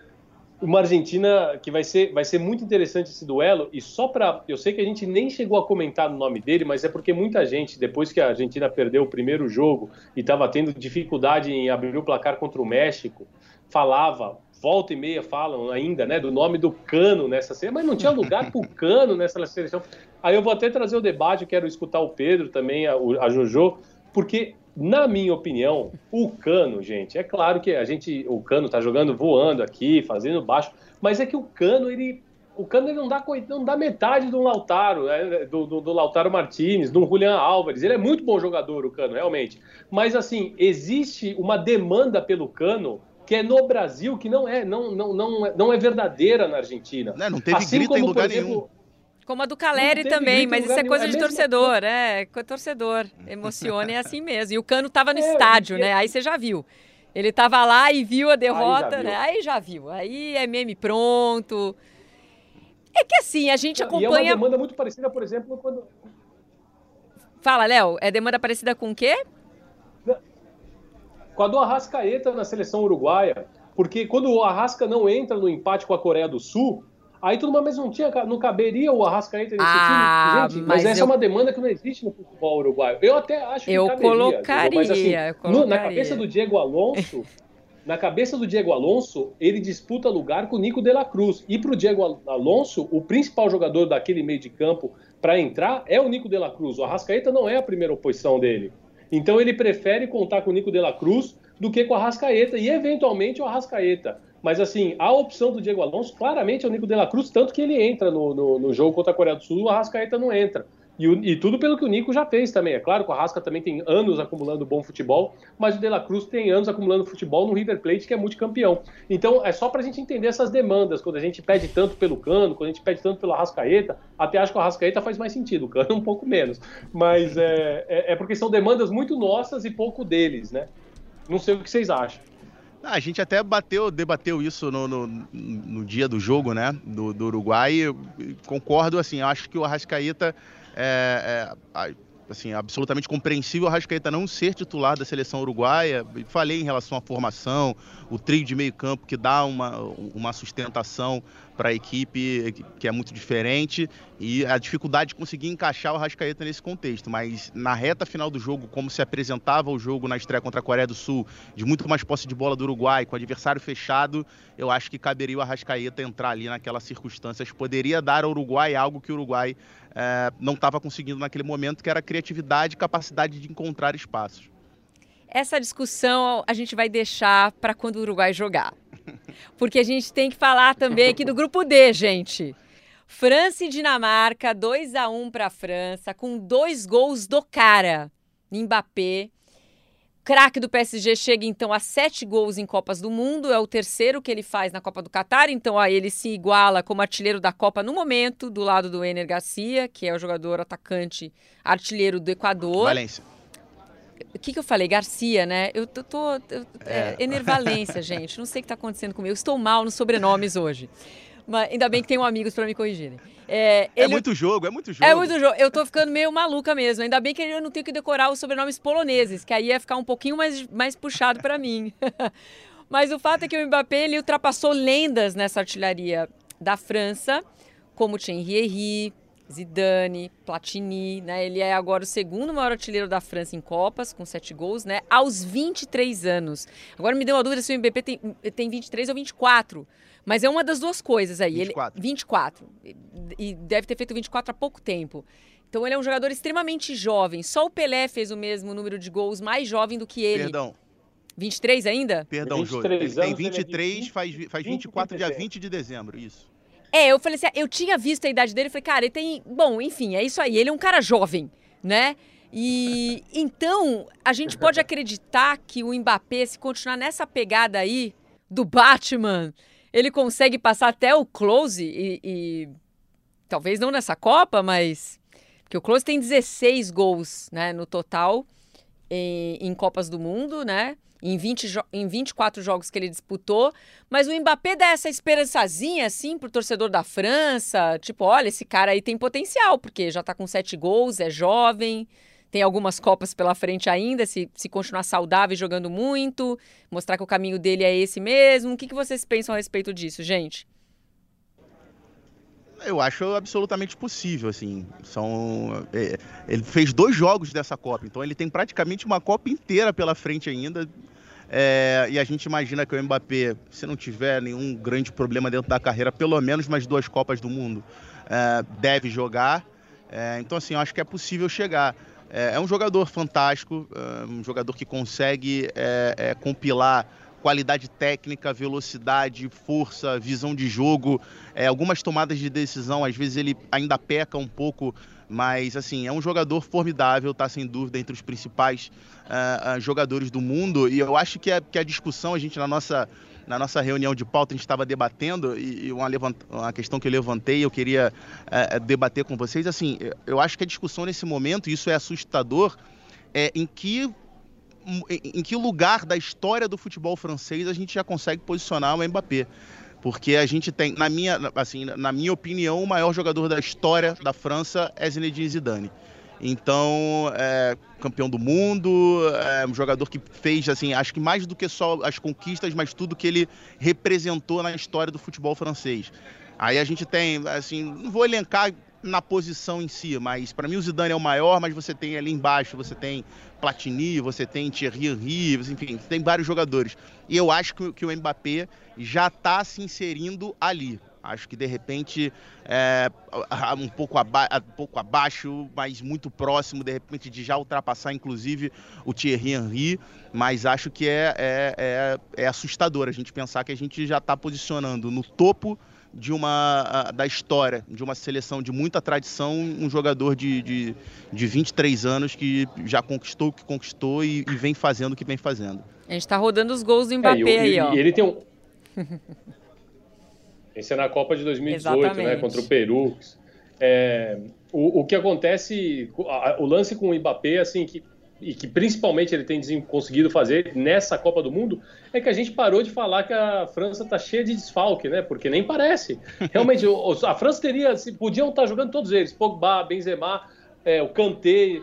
S3: uma Argentina que vai ser, vai ser muito interessante esse duelo. E só para. Eu sei que a gente nem chegou a comentar no nome dele, mas é porque muita gente, depois que a Argentina perdeu o primeiro jogo e estava tendo dificuldade em abrir o placar contra o México, falava. Volta e meia falam ainda, né, do nome do Cano nessa série, mas não tinha lugar para o Cano nessa seleção. Aí eu vou até trazer o debate, quero escutar o Pedro também, a, a Jojo, porque na minha opinião, o Cano, gente, é claro que a gente, o Cano tá jogando voando aqui, fazendo baixo, mas é que o Cano, ele, o Cano ele não dá, não dá metade do Lautaro, né, do, do, do, Lautaro Martinez, do Julian Álvares. Ele é muito bom jogador, o Cano, realmente. Mas assim, existe uma demanda pelo Cano que é no Brasil que não é, não, não, não, é, não é verdadeira na Argentina.
S2: Não, não teve assim grito como, em lugar exemplo, nenhum.
S1: Como a do Caleri também, mas isso é coisa é de torcedor, é, torcedor. Emociona é assim mesmo. E o Cano estava no é, estádio, né? Aí você já viu. Ele estava lá e viu a derrota, aí né? Aí já viu. Aí é meme pronto. É que assim, a gente acompanha. E é
S3: uma demanda muito parecida, por exemplo, quando.
S1: Fala, Léo, é demanda parecida com o quê?
S3: Com a do Arrascaeta na seleção uruguaia. Porque quando o Arrasca não entra no empate com a Coreia do Sul, Aí tudo mas não tinha, não caberia o Arrascaeta nesse ah, time. Gente, mas, mas essa eu... é uma demanda que não existe no futebol uruguaio. Eu até acho que
S1: eu
S3: caberia.
S1: Colocaria, mas assim, eu colocaria.
S3: No, na cabeça do Diego Alonso, na cabeça do Diego Alonso, ele disputa lugar com o Nico de la Cruz. E para o Diego Alonso, o principal jogador daquele meio de campo para entrar é o Nico de la Cruz. O Arrascaeta não é a primeira oposição dele. Então ele prefere contar com o Nico de la Cruz do que com o Arrascaeta e eventualmente o Arrascaeta. Mas assim, a opção do Diego Alonso claramente é o Nico de la Cruz, tanto que ele entra no, no, no jogo contra a Coreia do Sul, o Arrascaeta não entra. E, e, tudo pelo que o Nico já fez também. É claro que o Arrasca também tem anos acumulando bom futebol, mas o De La Cruz tem anos acumulando futebol no River Plate, que é multicampeão. Então, é só para a gente entender essas demandas. Quando a gente pede tanto pelo Cano, quando a gente pede tanto pelo Arrascaeta, até acho que o Arrascaeta faz mais sentido, o Cano um pouco menos. Mas é, é, é porque são demandas muito nossas e pouco deles, né? Não sei o que vocês acham.
S2: Ah, a gente até bateu, debateu isso no, no, no dia do jogo, né? Do, do Uruguai. Concordo, assim, acho que o Arrascaeta é, é, assim, absolutamente compreensível o Rascaeta não ser titular da seleção uruguaia. Falei em relação à formação, o trio de meio campo que dá uma, uma sustentação para a equipe que é muito diferente e a dificuldade de conseguir encaixar o Rascaeta nesse contexto. Mas na reta final do jogo, como se apresentava o jogo na estreia contra a Coreia do Sul, de muito mais posse de bola do Uruguai, com o adversário fechado, eu acho que caberia o Arrascaeta entrar ali naquelas circunstâncias. Poderia dar ao Uruguai algo que o Uruguai é, não estava conseguindo naquele momento, que era criatividade e capacidade de encontrar espaços.
S1: Essa discussão a gente vai deixar para quando o Uruguai jogar. Porque a gente tem que falar também aqui do grupo D, gente. França e Dinamarca, 2 a 1 para a França, com dois gols do cara. Mbappé craque do PSG chega então a sete gols em Copas do Mundo, é o terceiro que ele faz na Copa do Catar, então aí ele se iguala como artilheiro da Copa no momento, do lado do Ener Garcia, que é o jogador atacante artilheiro do Equador.
S2: Valência.
S1: O que, que eu falei? Garcia, né? Eu tô. tô eu, é. é, Enervalência, gente. Não sei o que está acontecendo comigo. Eu estou mal nos sobrenomes hoje. Mas ainda bem que tenho amigos para me corrigirem.
S2: É, é, ele... é, muito jogo, é muito jogo.
S1: É muito jogo. Eu tô ficando meio maluca mesmo. Ainda bem que eu não tenho que decorar os sobrenomes poloneses, que aí ia ficar um pouquinho mais, mais puxado para mim. Mas o fato é que o Mbappé ele ultrapassou lendas nessa artilharia da França, como Thierry Henry, Zidane, Platini, né? Ele é agora o segundo maior artilheiro da França em Copas, com sete gols, né? Aos 23 anos. Agora me deu uma dúvida se o Mbappé tem, tem 23 ou 24. Mas é uma das duas coisas aí.
S2: 24.
S1: Ele, 24. E deve ter feito 24 há pouco tempo. Então ele é um jogador extremamente jovem. Só o Pelé fez o mesmo número de gols mais jovem do que ele.
S2: Perdão.
S1: 23 ainda?
S2: Perdão, Jô. Ele tem 23, ele é faz, faz 24 dia 20 de dezembro, isso.
S1: É, eu falei assim, eu tinha visto a idade dele, falei, cara, ele tem. Bom, enfim, é isso aí. Ele é um cara jovem, né? E então a gente pode acreditar que o Mbappé, se continuar nessa pegada aí do Batman ele consegue passar até o close e, e, talvez não nessa Copa, mas porque o close tem 16 gols, né, no total em, em Copas do Mundo, né? Em, 20 em 24 jogos que ele disputou, mas o Mbappé dá essa esperançazinha assim pro torcedor da França, tipo, olha, esse cara aí tem potencial, porque já tá com 7 gols, é jovem, tem algumas Copas pela frente ainda, se, se continuar saudável e jogando muito, mostrar que o caminho dele é esse mesmo. O que, que vocês pensam a respeito disso, gente?
S2: Eu acho absolutamente possível, assim. São, é, ele fez dois jogos dessa Copa, então ele tem praticamente uma Copa inteira pela frente ainda. É, e a gente imagina que o Mbappé, se não tiver nenhum grande problema dentro da carreira, pelo menos mais duas Copas do Mundo, é, deve jogar. É, então, assim, eu acho que é possível chegar. É, é um jogador fantástico, é um jogador que consegue compilar qualidade técnica, velocidade, força, visão de jogo, é, algumas tomadas de decisão, às vezes ele ainda peca um pouco, mas assim, é um jogador formidável, tá sem dúvida entre os principais uh, uh, jogadores do mundo, e eu acho que a, que a discussão, a gente na nossa na nossa reunião de pauta, a gente estava debatendo, e uma, uma questão que eu levantei, eu queria é, debater com vocês. Assim, eu acho que a discussão nesse momento, isso é assustador, é em que em que lugar da história do futebol francês a gente já consegue posicionar o Mbappé? Porque a gente tem, na minha, assim, na minha opinião, o maior jogador da história da França é Zinedine Zidane. Então, é, campeão do mundo, é um jogador que fez, assim, acho que mais do que só as conquistas, mas tudo que ele representou na história do futebol francês. Aí a gente tem, assim, não vou elencar na posição em si, mas para mim o Zidane é o maior, mas você tem ali embaixo, você tem Platini, você tem Thierry Henry, enfim, tem vários jogadores. E eu acho que, que o Mbappé já está se inserindo ali. Acho que de repente é, um, pouco um pouco abaixo, mas muito próximo, de repente, de já ultrapassar, inclusive, o Thierry Henry. Mas acho que é, é, é, é assustador a gente pensar que a gente já está posicionando no topo de uma da história, de uma seleção de muita tradição, um jogador de, de, de 23 anos que já conquistou o que conquistou e, e vem fazendo o que vem fazendo.
S1: A gente está rodando os gols do é, Mbappé é, aí, ó.
S3: E ele tem um. Esse é na Copa de 2018, né, Exatamente. né? Contra o Peru. É, o, o que acontece, o lance com o Mbappé, assim, que e que principalmente ele tem conseguido fazer nessa Copa do Mundo, é que a gente parou de falar que a França está cheia de desfalque, né? Porque nem parece. Realmente, a França teria, podiam estar tá jogando todos eles, Pogba, Benzema, é, o Kanté,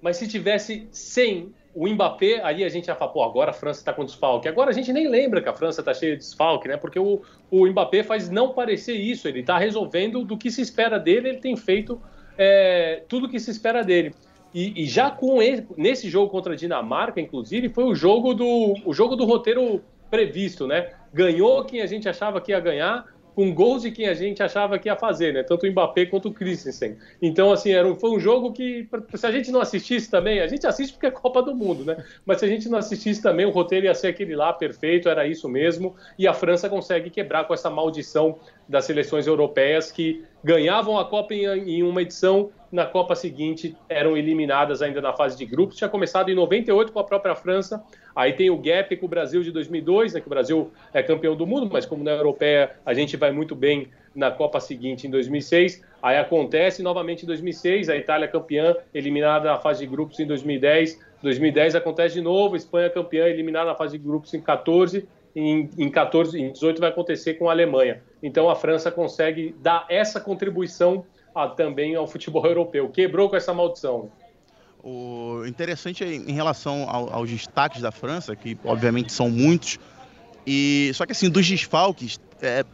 S3: mas se tivesse sem o Mbappé, aí a gente já fala, pô, agora a França está com desfalque. Agora a gente nem lembra que a França está cheia de desfalque, né? Porque o, o Mbappé faz não parecer isso, ele está resolvendo do que se espera dele, ele tem feito é, tudo o que se espera dele. E, e já com ele, nesse jogo contra a Dinamarca, inclusive, foi o jogo do, o jogo do roteiro previsto, né? Ganhou quem a gente achava que ia ganhar, com gols de quem a gente achava que ia fazer, né? Tanto o Mbappé quanto o Christensen. Então, assim, era um, foi um jogo que, se a gente não assistisse também, a gente assiste porque é Copa do Mundo, né? Mas se a gente não assistisse também, o roteiro ia ser aquele lá, perfeito, era isso mesmo. E a França consegue quebrar com essa maldição das seleções europeias que ganhavam a Copa em, uma edição na Copa seguinte eram eliminadas ainda na fase de grupos. Tinha começado em 98 com a própria França. Aí tem o gap com o Brasil de 2002, né, que o Brasil é campeão do mundo, mas como na europeia a gente vai muito bem na Copa seguinte em 2006. Aí acontece novamente em 2006, a Itália campeã, eliminada na fase de grupos em 2010. 2010 acontece de novo, Espanha campeã, eliminada na fase de grupos em 14. Em, em 14, em 18 vai acontecer com a Alemanha. Então a França consegue dar essa contribuição a, também ao futebol europeu. Quebrou com essa maldição.
S2: O interessante é em relação ao, aos destaques da França, que obviamente são muitos, e só que assim, dos desfalques, é,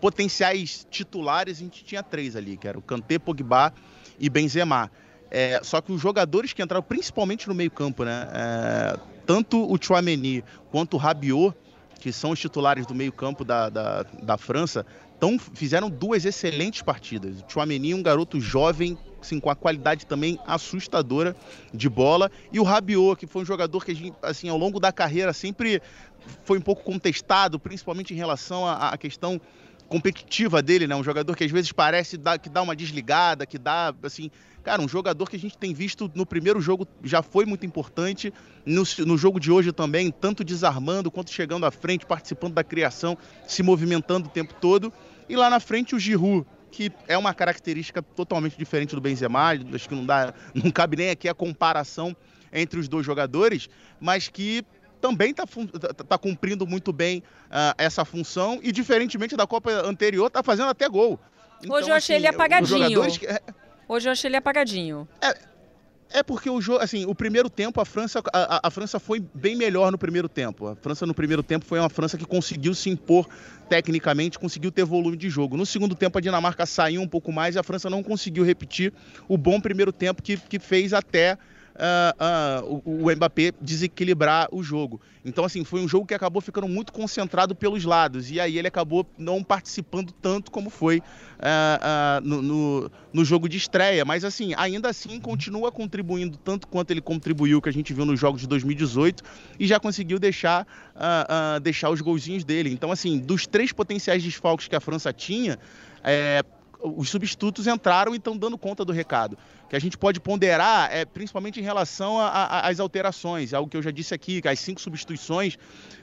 S2: potenciais titulares, a gente tinha três ali, que era o Kanté, Pogba e Benzema. É, só que os jogadores que entraram, principalmente no meio campo, né? É, tanto o Chouameni quanto o Rabiot, que são os titulares do meio campo da, da, da França, tão, fizeram duas excelentes partidas. O Chouameni, um garoto jovem, assim, com a qualidade também assustadora de bola. E o Rabiot, que foi um jogador que, gente, assim, ao longo da carreira sempre foi um pouco contestado, principalmente em relação à, à questão competitiva dele, né? Um jogador que às vezes parece dar, que dá uma desligada, que dá, assim... Cara, um jogador que a gente tem visto no primeiro jogo já foi muito importante, no, no jogo de hoje também, tanto desarmando quanto chegando à frente, participando da criação, se movimentando o tempo todo. E lá na frente o Giroud, que é uma característica totalmente diferente do Benzema, acho que não dá, não cabe nem aqui a comparação entre os dois jogadores, mas que também está tá, tá cumprindo muito bem uh, essa função e, diferentemente da Copa anterior, está fazendo até gol.
S1: Então, Hoje eu achei assim, ele apagadinho. É Hoje eu achei ele apagadinho.
S2: É, é porque o jogo, assim, o primeiro tempo a França, a, a, França foi bem melhor no primeiro tempo. A França no primeiro tempo foi uma França que conseguiu se impor tecnicamente, conseguiu ter volume de jogo. No segundo tempo a Dinamarca saiu um pouco mais e a França não conseguiu repetir o bom primeiro tempo que, que fez até uh, uh, o, o Mbappé desequilibrar o jogo. Então, assim, foi um jogo que acabou ficando muito concentrado pelos lados. E aí ele acabou não participando tanto como foi uh, no, no, no, jogo de estreia. Mas, assim, ainda assim continua contribuindo tanto quanto ele contribuiu, que a gente viu nos jogos de 2018, e já conseguiu deixar, deixar os golzinhos dele. Então, assim, dos três potenciais desfalques que a França tinha, é, os substitutos entraram e estão dando conta do recado. O que a gente pode ponderar é principalmente em relação às alterações, algo que eu já disse aqui, que as cinco substituições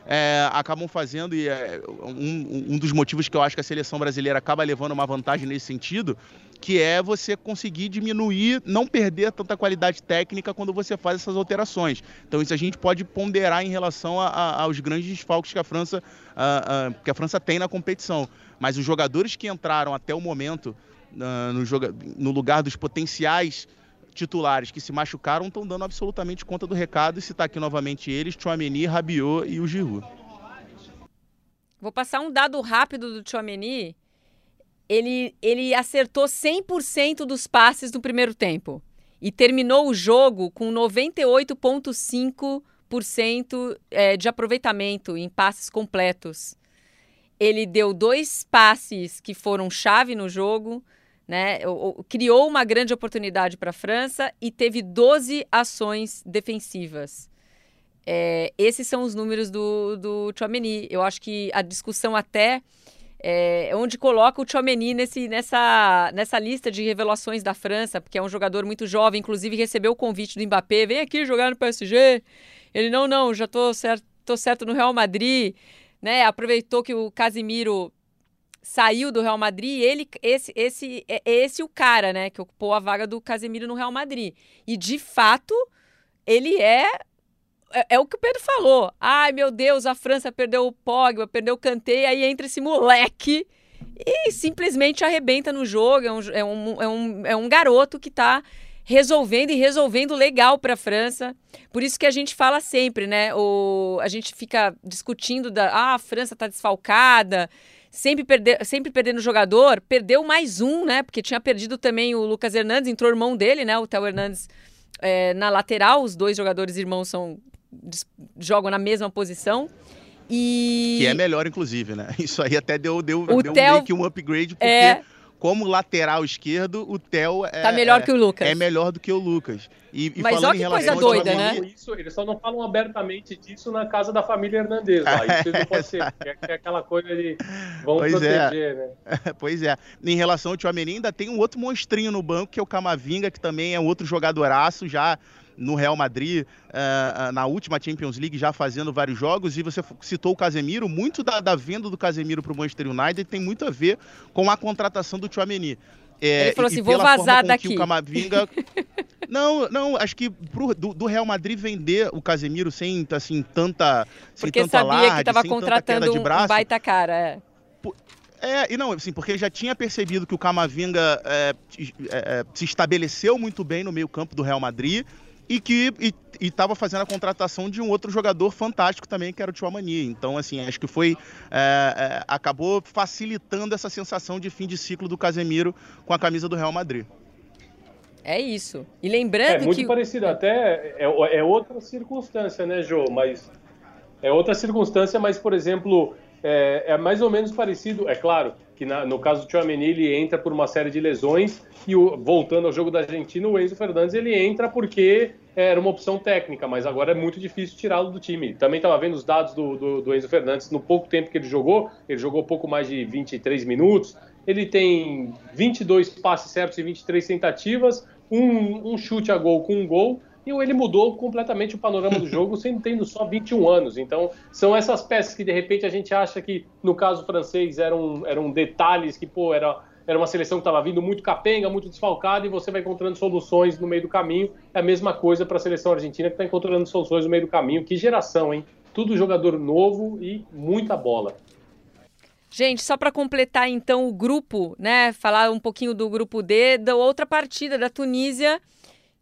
S2: é, acabam fazendo, e é um, um, dos motivos que eu acho que a seleção brasileira acaba levando uma vantagem nesse sentido, que é você conseguir diminuir, não perder tanta qualidade técnica quando você faz essas alterações. Então isso a gente pode ponderar em relação a, a, aos grandes desfalques que a França, a, que a França tem na competição. Mas os jogadores que entraram até o momento no, joga, no lugar dos potenciais titulares que se machucaram estão dando absolutamente conta do recado. E se está aqui novamente eles, Chouameni, Rabiot e o Giroud.
S1: Vou passar um dado rápido do Chouameni. Ele, ele acertou 100% dos passes no primeiro tempo. E terminou o jogo com 98,5% é, de aproveitamento em passes completos. Ele deu dois passes que foram chave no jogo, né? Criou uma grande oportunidade para a França e teve 12 ações defensivas. É, esses são os números do, do Chouameni. Eu acho que a discussão até é, onde coloca o Tchouameni nesse, nessa, nessa lista de revelações da França, porque é um jogador muito jovem, inclusive recebeu o convite do Mbappé, vem aqui jogar no PSG. Ele, não, não, já tô certo, tô certo no Real Madrid, né? Aproveitou que o Casimiro saiu do Real Madrid, ele esse esse é, esse o cara, né, que ocupou a vaga do Casemiro no Real Madrid. E de fato, ele é é, é o que o Pedro falou. Ai, meu Deus, a França perdeu o Pogba, perdeu o Kanté, aí entra esse moleque e simplesmente arrebenta no jogo. É um, é um, é um, é um garoto que está resolvendo e resolvendo legal para a França. Por isso que a gente fala sempre, né? O, a gente fica discutindo da ah, a França está desfalcada, sempre, perder, sempre perdendo jogador, perdeu mais um, né? Porque tinha perdido também o Lucas Hernandes, entrou o irmão dele, né? O Theo Hernandes é, na lateral. Os dois jogadores irmãos são jogam na mesma posição. E...
S2: Que é melhor, inclusive, né? Isso aí até deu, deu, o deu Theo... meio que um upgrade, porque é... como lateral esquerdo, o Theo é,
S1: tá melhor que o Lucas.
S2: É melhor do que o Lucas.
S1: E, e Mas olha que coisa doida, né?
S3: Isso, eles só não falam abertamente disso na casa da família Hernandes. Lá. Isso não pode ser. É, é aquela coisa de vamos pois é. proteger,
S2: é. né? pois é. Em relação ao Tchouameni, ainda tem um outro monstrinho no banco, que é o Camavinga, que também é outro jogadoraço, já no Real Madrid, uh, na última Champions League, já fazendo vários jogos. E você citou o Casemiro. Muito da, da venda do Casemiro para o Manchester United tem muito a ver com a contratação do Tchouameni.
S1: É, Ele falou assim: vou vazar daqui.
S2: o Camavinga. não, não, acho que pro, do, do, Real Madrid vender o Casemiro sem assim, tanta. Sem
S1: porque
S2: tanta
S1: sabia
S2: alarde,
S1: que estava contratando um, um baita cara. É.
S2: É, e não, assim, porque já tinha percebido que o Camavinga é, é, se estabeleceu muito bem no meio-campo do Real Madrid e que estava fazendo a contratação de um outro jogador fantástico também, que era o Tchouamani. Então, assim, acho que foi é, é, acabou facilitando essa sensação de fim de ciclo do Casemiro com a camisa do Real Madrid.
S1: É isso. E lembrando
S3: é, muito
S1: que...
S3: parecido, até é, é outra circunstância, né, Jô? Mas é outra circunstância, mas, por exemplo, é, é mais ou menos parecido, é claro, que na, no caso do Tchouameni ele entra por uma série de lesões e o, voltando ao jogo da Argentina, o Enzo Fernandes ele entra porque era uma opção técnica, mas agora é muito difícil tirá-lo do time. Também estava vendo os dados do, do, do, Enzo Fernandes no pouco tempo que ele jogou, ele jogou pouco mais de 23 minutos, ele tem 22 passes certos e 23 tentativas, um, um chute a gol com um gol, e ele mudou completamente o panorama do jogo, sendo tendo só 21 anos. Então, são essas peças que de repente a gente acha que, no caso francês, eram, eram detalhes que, pô, era era uma seleção que estava vindo muito capenga, muito desfalcada, e você vai encontrando soluções no meio do caminho. É a mesma coisa para a seleção argentina que está encontrando soluções no meio do caminho. Que geração, hein? Tudo jogador novo e muita bola.
S1: Gente, só para completar então o grupo, né? Falar um pouquinho do grupo D, da outra partida da Tunísia,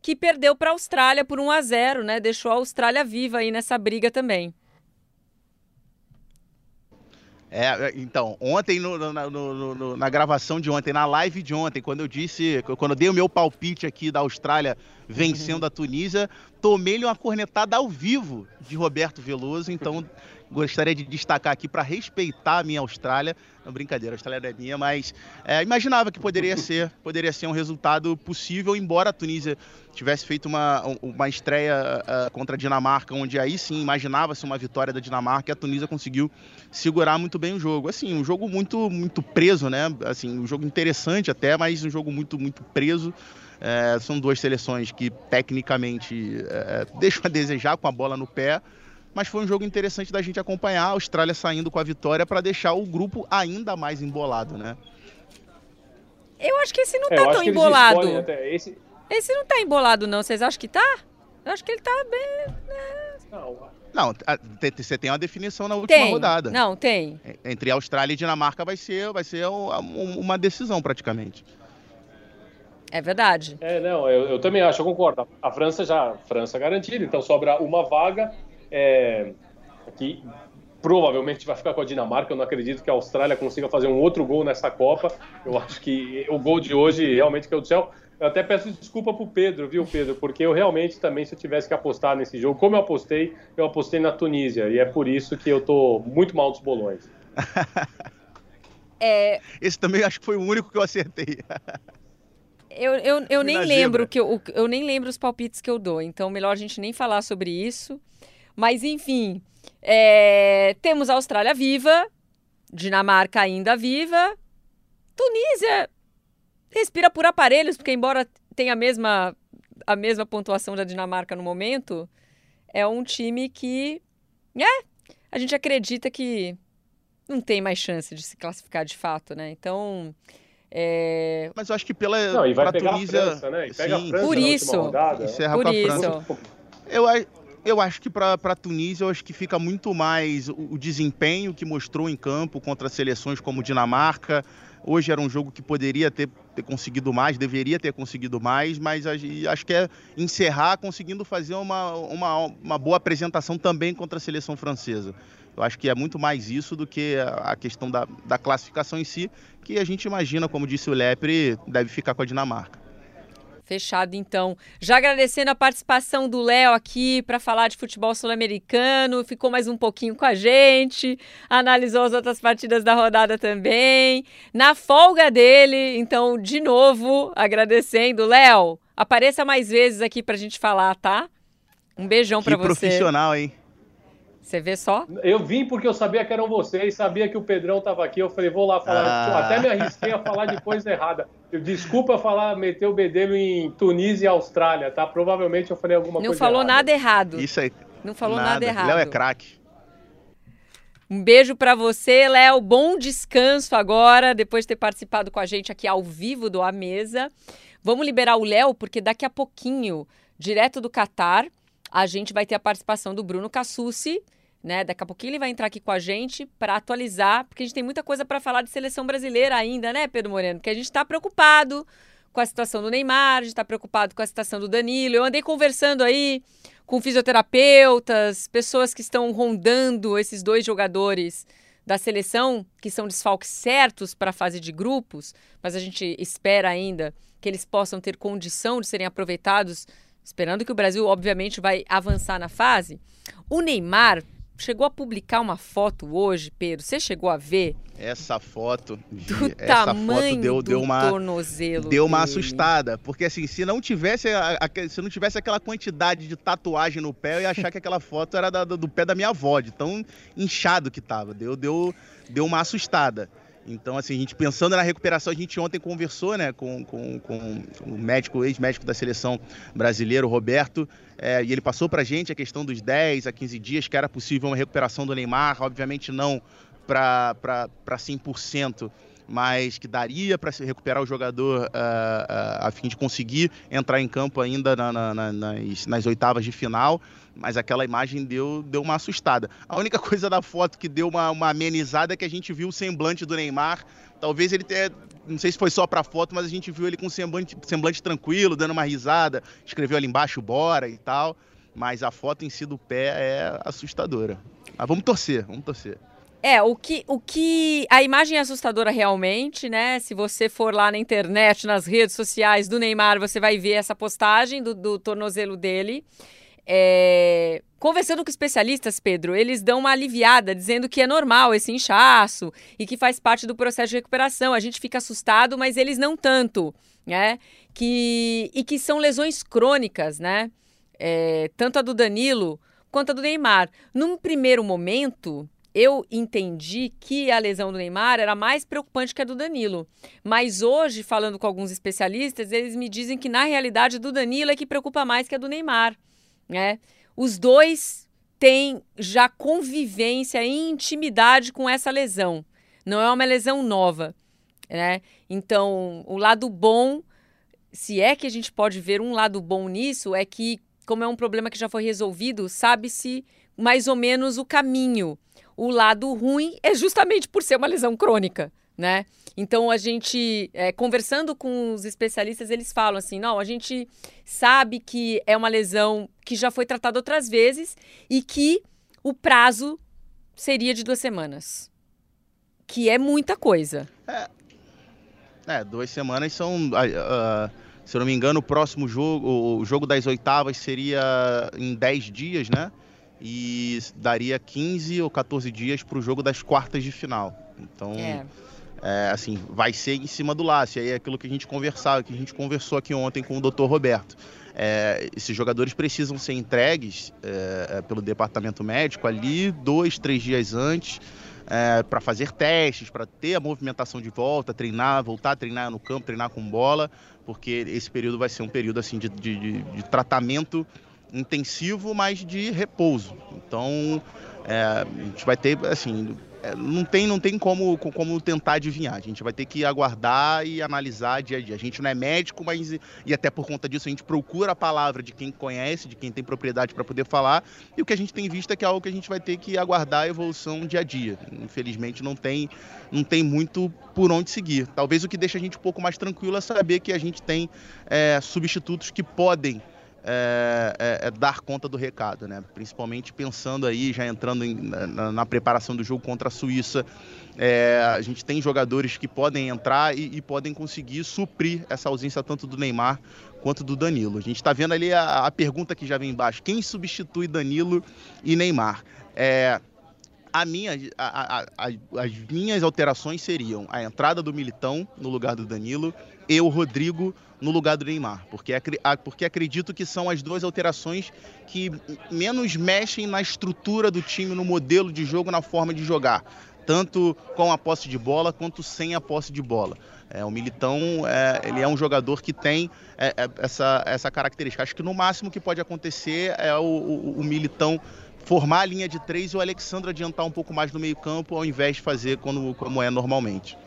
S1: que perdeu para a Austrália por 1 a 0, né? Deixou a Austrália viva aí nessa briga também.
S2: É, então, ontem, no, no, no, na gravação de ontem, na live de ontem, quando eu disse, quando eu dei o meu palpite aqui da Austrália vencendo a Tunísia, tomei-lhe uma cornetada ao vivo de Roberto Veloso, então gostaria de destacar aqui para respeitar a minha Austrália. Não, brincadeira, a Austrália não é minha, mas é, imaginava que poderia ser, poderia ser um resultado possível, embora a Tunísia tivesse feito uma, uma estreia uh, contra a Dinamarca, onde aí sim imaginava-se uma vitória da Dinamarca e a Tunísia conseguiu segurar muito bem o jogo. Assim, um jogo muito, muito preso, né? Assim, um jogo interessante até, mas um jogo muito, muito preso. É, são duas seleções que tecnicamente é, deixam a desejar com a bola no pé, mas foi um jogo interessante da gente acompanhar. A Austrália saindo com a vitória para deixar o grupo ainda mais embolado, né?
S1: Eu acho que esse não é, tá tão embolado. Esse... esse não tá embolado, não. Vocês acham que tá? Eu acho que ele tá bem. Né?
S2: Não. Não, você tem uma definição na última
S1: tem.
S2: rodada.
S1: Não, tem.
S2: Entre Austrália e Dinamarca vai ser, vai ser uma decisão praticamente.
S1: É verdade.
S3: É, não, eu, eu também acho, eu concordo. A França já, França garantida, então sobra uma vaga é, que provavelmente vai ficar com a Dinamarca. Eu não acredito que a Austrália consiga fazer um outro gol nessa Copa. Eu acho que o gol de hoje realmente caiu do céu. Eu até peço desculpa pro Pedro, viu, Pedro? Porque eu realmente também, se eu tivesse que apostar nesse jogo, como eu apostei, eu apostei na Tunísia. E é por isso que eu tô muito mal dos bolões.
S1: é...
S2: Esse também acho que foi o único que eu acertei.
S1: eu, eu, eu nem lembro que eu, eu nem lembro os palpites que eu dou, então melhor a gente nem falar sobre isso. Mas, enfim, é, temos a Austrália viva, Dinamarca ainda viva. Tunísia respira por aparelhos, porque embora tenha a mesma, a mesma pontuação da Dinamarca no momento, é um time que, é, a gente acredita que não tem mais chance de se classificar de fato, né? Então, é...
S2: Mas eu acho que pela não,
S3: e vai pegar Tunísia, a França, né? E pega sim, a França
S1: por isso,
S3: rodada,
S2: encerra por isso. Eu, eu acho que para a Tunísia, eu acho que fica muito mais o, o, desempenho que mostrou em campo contra seleções como Dinamarca. Hoje era um jogo que poderia ter, ter conseguido mais, deveria ter conseguido mais, mas acho que é encerrar conseguindo fazer uma, uma, uma boa apresentação também contra a seleção francesa. Eu acho que é muito mais isso do que a questão da, da classificação em si, que a gente imagina, como disse o Lepre, deve ficar com a Dinamarca.
S1: Fechado, então. Já agradecendo a participação do Léo aqui para falar de futebol sul-americano, ficou mais um pouquinho com a gente, analisou as outras partidas da rodada também. Na folga dele, então, de novo, agradecendo. Léo, apareça mais vezes aqui para a gente falar, tá? Um beijão para você.
S2: profissional, hein?
S1: Você vê só?
S3: Eu vim porque eu sabia que eram vocês, sabia que o Pedrão estava aqui. Eu falei, vou lá falar. Ah. Até me arrisquei a falar de coisa errada. Eu, desculpa falar, meter o bedelho em Tunísia e Austrália, tá? Provavelmente eu falei alguma
S1: Não
S3: coisa
S1: falou
S3: errada.
S1: nada errado.
S2: Isso aí.
S1: Não falou nada, nada errado.
S2: Léo é craque.
S1: Um beijo para você, Léo. Bom descanso agora, depois de ter participado com a gente aqui ao vivo do A Mesa. Vamos liberar o Léo, porque daqui a pouquinho, direto do Catar, a gente vai ter a participação do Bruno Cassucci, né? Daqui a pouquinho ele vai entrar aqui com a gente para atualizar, porque a gente tem muita coisa para falar de seleção brasileira ainda, né, Pedro Moreno? Porque a gente está preocupado com a situação do Neymar, a gente está preocupado com a situação do Danilo. Eu andei conversando aí com fisioterapeutas, pessoas que estão rondando esses dois jogadores da seleção, que são desfalques certos para a fase de grupos, mas a gente espera ainda que eles possam ter condição de serem aproveitados, esperando que o Brasil, obviamente, vai avançar na fase. O Neymar chegou a publicar uma foto hoje, Pedro. Você chegou a ver?
S2: Essa foto,
S1: do essa tamanho foto deu, deu uma tornozelo
S2: deu uma assustada, porque assim, se não tivesse a, a, se não tivesse aquela quantidade de tatuagem no pé, eu ia achar que aquela foto era da, do pé da minha avó, de tão inchado que tava. Deu deu deu uma assustada. Então, assim, a gente pensando na recuperação, a gente ontem conversou né, com, com, com o médico, ex-médico da seleção brasileira, o Roberto, é, e ele passou para a gente a questão dos 10 a 15 dias, que era possível uma recuperação do Neymar, obviamente não para 100%, mas que daria para se recuperar o jogador uh, uh, a fim de conseguir entrar em campo ainda na, na, na, nas, nas, oitavas de final. Mas aquela imagem deu, deu uma assustada. A única coisa da foto que deu uma, uma amenizada é que a gente viu o semblante do Neymar. Talvez ele tenha, não sei se foi só para foto, mas a gente viu ele com semblante, semblante tranquilo, dando uma risada, escreveu ali embaixo bora e tal. Mas a foto em si do pé é assustadora. Mas vamos torcer, vamos torcer.
S1: É, o que, o que. A imagem é assustadora realmente, né? Se você for lá na internet, nas redes sociais do Neymar, você vai ver essa postagem do, do tornozelo dele. É... Conversando com especialistas, Pedro, eles dão uma aliviada, dizendo que é normal esse inchaço e que faz parte do processo de recuperação. A gente fica assustado, mas eles não tanto, né? Que... E que são lesões crônicas, né? É... Tanto a do Danilo quanto a do Neymar. Num primeiro momento, eu entendi que a lesão do Neymar era mais preocupante que a do Danilo. Mas hoje, falando com alguns especialistas, eles me dizem que na realidade do Danilo é que preocupa mais que a do Neymar. Né? Os dois têm já convivência e intimidade com essa lesão. Não é uma lesão nova. Né? Então, o lado bom, se é que a gente pode ver um lado bom nisso, é que, como é um problema que já foi resolvido, sabe-se mais ou menos o caminho. O lado ruim é justamente por ser uma lesão crônica, né? Então a gente, é, conversando com os especialistas, eles falam assim: não, a gente sabe que é uma lesão que já foi tratada outras vezes e que o prazo seria de duas semanas. Que é muita coisa.
S2: É, é duas semanas são. Uh, se eu não me engano, o próximo jogo, o jogo das oitavas seria em dez dias, né? e daria 15 ou 14 dias para o jogo das quartas de final. Então, é. É, assim, vai ser em cima do laço. Aí é aquilo que a gente conversava, que a gente conversou aqui ontem com o Dr. Roberto. É, esses jogadores precisam ser entregues é, é, pelo departamento médico ali dois, três dias antes é, para fazer testes, para ter a movimentação de volta, treinar, voltar a treinar no campo, treinar com bola, porque esse período vai ser um período assim de, de, de tratamento intensivo, mas de repouso. Então, é, a gente vai ter, assim, é, não tem, não tem como, como tentar adivinhar. A gente vai ter que aguardar e analisar dia a dia. A gente não é médico, mas e até por conta disso a gente procura a palavra de quem conhece, de quem tem propriedade para poder falar. E o que a gente tem visto é que é algo que a gente vai ter que aguardar a evolução dia a dia. Infelizmente não tem, não tem muito por onde seguir. Talvez o que deixa a gente um pouco mais tranquilo é saber que a gente tem é, substitutos que podem é, é, é, dar conta do recado, né? Principalmente pensando aí, já entrando em, na, na, preparação do jogo contra a Suíça, é, a gente tem jogadores que podem entrar e, e, podem conseguir suprir essa ausência tanto do Neymar quanto do Danilo. A gente está vendo ali a, a, pergunta que já vem embaixo: quem substitui Danilo e Neymar? É, a minha, a, as minhas alterações seriam a entrada do Militão no lugar do Danilo e o Rodrigo no lugar do Neymar, porque, porque acredito que são as duas alterações que menos mexem na estrutura do time, no modelo de jogo, na forma de jogar, tanto com a posse de bola quanto sem a posse de bola. É, o Militão é, ele é um jogador que tem é, é essa, essa característica. Acho que no máximo que pode acontecer é o, o, o Militão formar a linha de três e o Alexandre adiantar um pouco mais no meio campo ao invés de fazer como, é normalmente.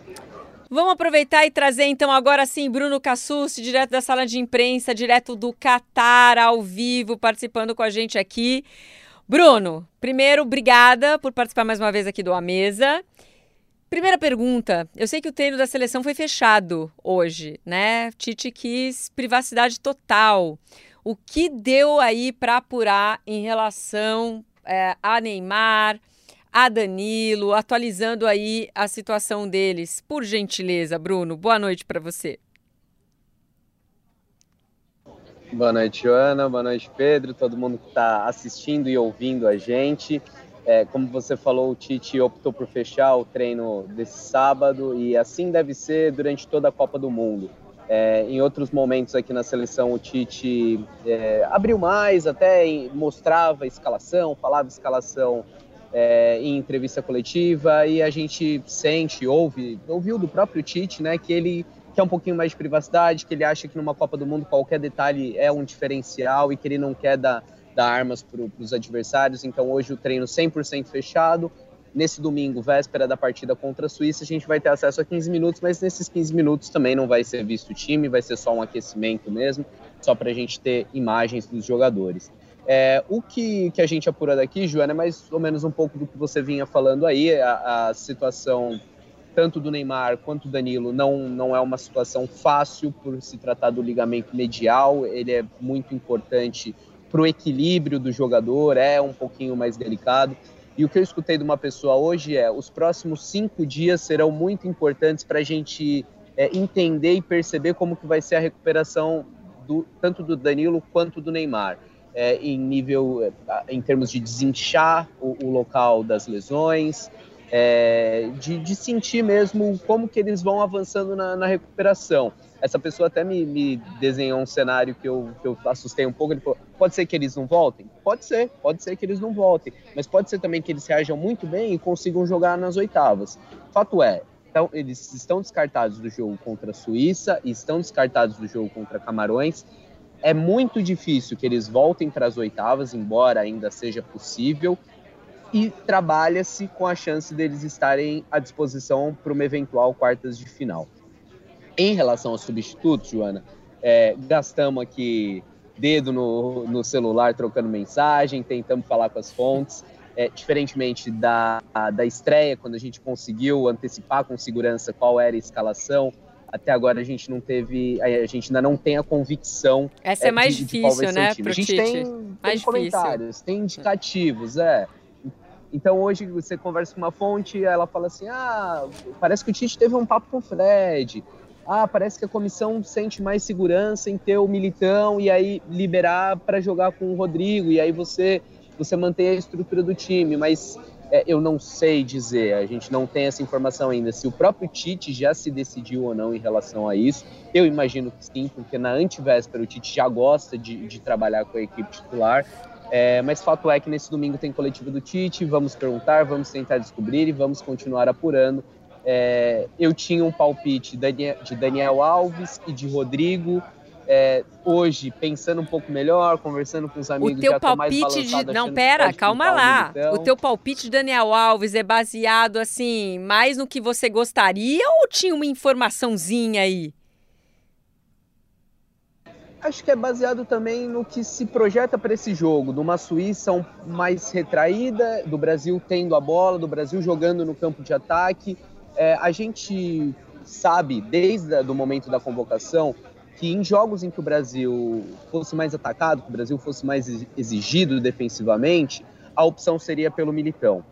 S1: Vamos aproveitar e trazer então agora sim Bruno Cassucci, direto da sala de imprensa, direto do Catar, ao vivo, participando com a gente aqui. Bruno, primeiro, obrigada por participar mais uma vez aqui do A Mesa. Primeira pergunta, eu sei que o treino da seleção foi fechado hoje, né? Tite quis privacidade total. O que deu aí para apurar em relação é, a Neymar, a Danilo, atualizando aí a situação deles. Por gentileza, Bruno, boa noite para você.
S4: Boa noite, Joana. Boa noite, Pedro. Todo mundo que está assistindo e ouvindo a gente. É, como você falou, o Tite optou por fechar o treino desse sábado e assim deve ser durante toda a Copa do Mundo. É, em outros momentos aqui na seleção, o Tite é, abriu mais, até mostrava a escalação, falava escalação é, em entrevista coletiva e a gente sente, ouve, ouviu do próprio Tite, né, que ele quer um pouquinho mais de privacidade, que ele acha que numa Copa do Mundo qualquer detalhe é um diferencial e que ele não quer dar, dar armas para os adversários. Então hoje o treino 100% fechado. Nesse domingo, véspera da partida contra a Suíça, a gente vai ter acesso a 15 minutos, mas nesses 15 minutos também não vai ser visto o time, vai ser só um aquecimento mesmo, só para a gente ter imagens dos jogadores. É, o que, que a gente apura daqui, Joana, é mais ou menos um pouco do que você vinha falando aí. A, a situação tanto do Neymar quanto do Danilo não, não é uma situação fácil por se tratar do ligamento medial. Ele é muito importante para o equilíbrio do jogador, é um pouquinho mais delicado. E o que eu escutei de uma pessoa hoje é: os próximos cinco dias serão muito importantes para a gente é, entender e perceber como que vai ser a recuperação do, tanto do Danilo quanto do Neymar. É, em nível, é, em termos de desinchar o, o local das lesões, é, de, de, sentir mesmo como que eles vão avançando na, na recuperação. Essa pessoa até me, me, desenhou um cenário que eu, que eu assustei um pouco. Ele falou: pode ser que eles não voltem? Pode ser, pode ser que eles não voltem. Mas pode ser também que eles reajam muito bem e consigam jogar nas oitavas. Fato é, então, eles estão descartados do jogo contra a Suíça e estão descartados do jogo contra Camarões. É muito difícil que eles voltem para as oitavas, embora ainda seja possível, e trabalha-se com a chance deles estarem à disposição para uma eventual quartas de final. Em relação aos substitutos, Joana, é, gastamos aqui dedo no, no celular trocando mensagem, tentamos falar com as fontes. É, diferentemente da, da estreia, quando a gente conseguiu antecipar com segurança qual era a escalação, até agora a gente não teve, a gente ainda não tem a convicção.
S1: Essa é, é mais de, difícil, de né,
S4: pro A gente Tite. tem, tem comentários, tem indicativos, é. Então hoje você conversa com uma fonte, ela fala assim: ah, parece que o Tite teve um papo com o Fred. Ah, parece que a comissão sente mais segurança em ter o Militão e aí liberar para jogar com o Rodrigo e aí você você mantém a estrutura do time, mas é, eu não sei dizer, a gente não tem essa informação ainda. Se o próprio Tite já se decidiu ou não em relação a isso, eu imagino que sim, porque na antivéspera o Tite já gosta de, de trabalhar com a equipe titular. É, mas fato é que nesse domingo tem coletivo do Tite, vamos perguntar, vamos tentar descobrir e vamos continuar apurando. É, eu tinha um palpite de Daniel Alves e de Rodrigo. É, hoje, pensando um pouco melhor, conversando com os amigos.
S1: O teu palpite de. Não, pera, calma lá. O teu palpite de Daniel Alves é baseado, assim, mais no que você gostaria ou tinha uma informaçãozinha aí?
S4: Acho que é baseado também no que se projeta para esse jogo, numa Suíça mais retraída, do Brasil tendo a bola, do Brasil jogando no campo de ataque. É, a gente sabe, desde o momento da convocação, que em jogos em que o Brasil fosse mais atacado, que o Brasil fosse mais exigido defensivamente, a opção seria pelo Militão.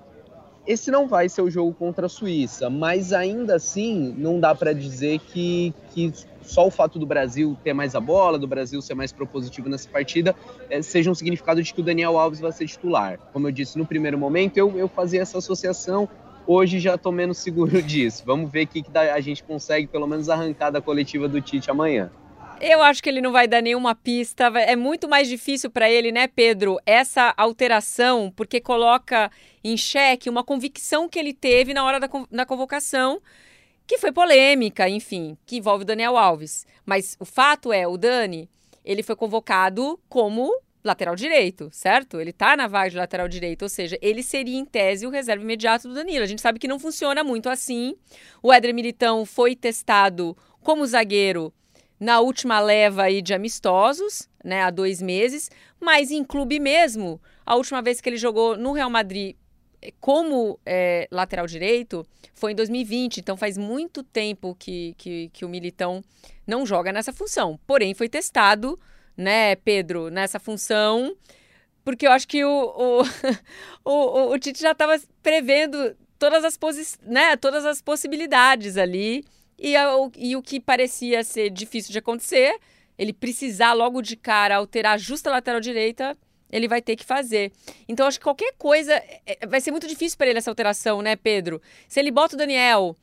S4: Esse não vai ser o jogo contra a Suíça, mas ainda assim não dá para dizer que, que só o fato do Brasil ter mais a bola, do Brasil ser mais propositivo nessa partida, é, seja um significado de que o Daniel Alves vai ser titular. Como eu disse no primeiro momento, eu, eu fazia essa associação, hoje já estou menos seguro disso. Vamos ver o que, que a gente consegue, pelo menos, arrancar da coletiva do Tite amanhã.
S1: Eu acho que ele não vai dar nenhuma pista. É muito mais difícil para ele, né, Pedro? Essa alteração, porque coloca em xeque uma convicção que ele teve na hora da, da convocação que foi polêmica, enfim, que envolve o Daniel Alves. Mas o fato é, o Dani, ele foi convocado como lateral direito, certo? Ele tá na vaga de lateral direito, ou seja, ele seria em tese o reserva imediato do Danilo. A gente sabe que não funciona muito assim. O Éder Militão foi testado como zagueiro na última leva aí de amistosos, né, há dois meses, mas em clube mesmo, a última vez que ele jogou no Real Madrid como é, lateral direito foi em 2020, então faz muito tempo que, que, que, o Militão não joga nessa função. Porém, foi testado, né, Pedro, nessa função, porque eu acho que o, o, o, o Tite já estava prevendo todas as, posi né, todas as possibilidades ali, e, e o que parecia ser difícil de acontecer, ele precisar logo de cara alterar a justa lateral direita, ele vai ter que fazer. Então, acho que qualquer coisa. É, é, vai ser muito difícil para ele essa alteração, né, Pedro? Se ele bota o Daniel.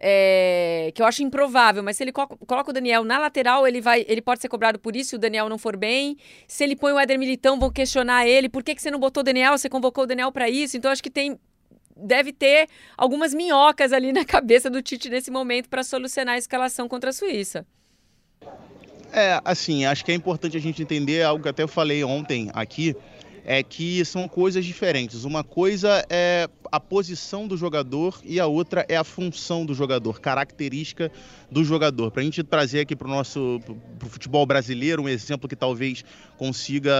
S1: É, que eu acho improvável, mas se ele coloca o Daniel na lateral, ele vai, ele pode ser cobrado por isso se o Daniel não for bem. Se ele põe o Éder Militão, vão questionar ele, por que, que você não botou o Daniel? Você convocou o Daniel para isso? Então acho que tem deve ter algumas minhocas ali na cabeça do Tite nesse momento para solucionar a escalação contra a Suíça.
S2: É, assim, acho que é importante a gente entender algo que até eu falei ontem aqui, é que são coisas diferentes. Uma coisa é a posição do jogador e a outra é a função do jogador, característica do jogador. Para a gente trazer aqui para o nosso pro futebol brasileiro um exemplo que talvez consiga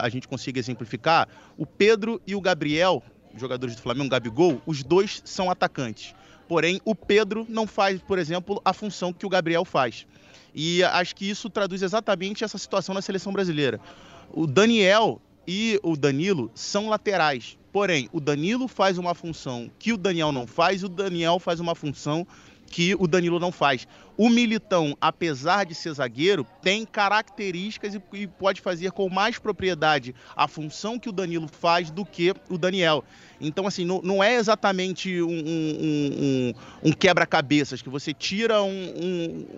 S2: a gente consiga exemplificar, o Pedro e o Gabriel, jogadores do Flamengo, Gabigol, os dois são atacantes. Porém, o Pedro não faz, por exemplo, a função que o Gabriel faz. E acho que isso traduz exatamente essa situação na seleção brasileira. O Daniel e o Danilo são laterais. Porém, o Danilo faz uma função que o Daniel não faz, e o Daniel faz uma função que o Danilo não faz. O Militão, apesar de ser zagueiro, tem características e, pode fazer com mais propriedade a função que o Danilo faz do que o Daniel. Então, assim, não, não é exatamente um, um, um, um quebra-cabeças, que você tira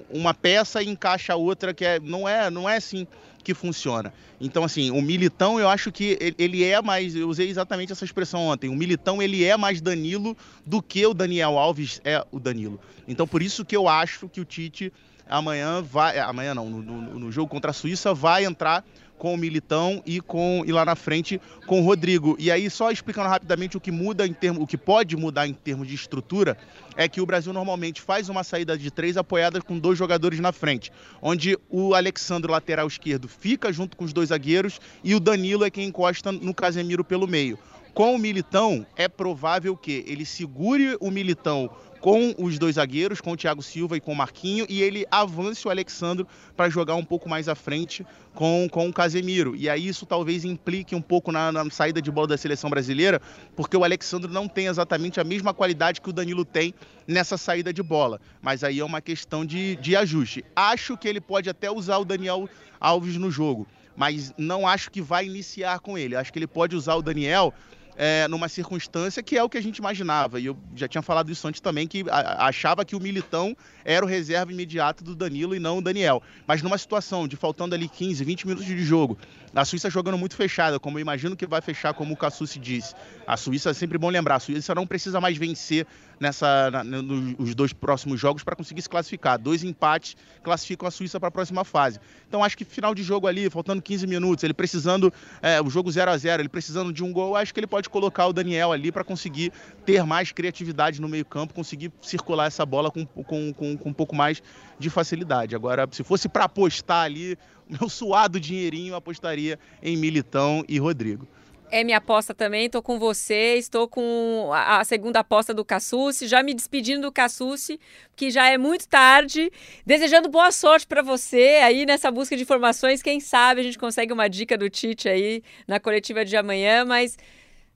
S2: uma peça e encaixa a outra, que é, não, é, não é assim que funciona. Então, assim, o Militão, eu acho que ele é mais. Eu usei exatamente essa expressão ontem. O Militão, ele é mais Danilo do que o Daniel Alves é o Danilo. Então, por isso que eu acho que o Tite amanhã vai. Amanhã não, no, no, no jogo contra a Suíça, vai entrar com o Militão e com e lá na frente com o Rodrigo. E aí só explicando rapidamente o que muda em termos, o que pode mudar em termos de estrutura é que o Brasil normalmente faz uma saída de três apoiada com dois jogadores na frente, onde o Alexandre lateral esquerdo fica junto com os dois zagueiros e o Danilo é quem encosta no Casemiro pelo meio. Com o Militão, é provável que ele segure o Militão com os dois zagueiros, com o Thiago Silva e com o Marquinho, e ele avance o Alexandro para jogar um pouco mais à frente com, com o Casemiro. E aí isso talvez implique um pouco na, na, saída de bola da seleção brasileira, porque o Alexandro não tem exatamente a mesma qualidade que o Danilo tem nessa saída de bola. Mas aí é uma questão de, de ajuste. Acho que ele pode até usar o Daniel Alves no jogo, mas não acho que vai iniciar com ele. Acho que ele pode usar o Daniel é, numa circunstância que é o que a gente imaginava. E eu já tinha falado isso antes também, que achava que o Militão era o reserva imediato do Danilo e não o Daniel. Mas numa situação de faltando ali 15, 20 minutos de jogo, a Suíça jogando muito fechada, como eu imagino que vai fechar, como o Cassucci disse. A Suíça é sempre bom lembrar, a Suíça não precisa mais vencer nessa, na, nos dois próximos jogos para conseguir se classificar. Dois empates classificam a Suíça para a próxima fase. Então acho que final de jogo ali, faltando 15 minutos, ele precisando, é, o jogo 0 a 0 ele precisando de um gol, acho que ele pode colocar o Daniel ali para conseguir ter mais criatividade no meio campo, conseguir circular essa bola com, com, com, com um pouco mais de facilidade. Agora, se fosse para apostar ali, meu suado dinheirinho apostaria em Militão e Rodrigo.
S1: É minha aposta também, estou com você, estou com a, segunda aposta do Cassucci, já me despedindo do Cassucci, que já é muito tarde, desejando boa sorte para você aí nessa busca de informações, quem sabe a gente consegue uma dica do Tite aí na coletiva de amanhã, mas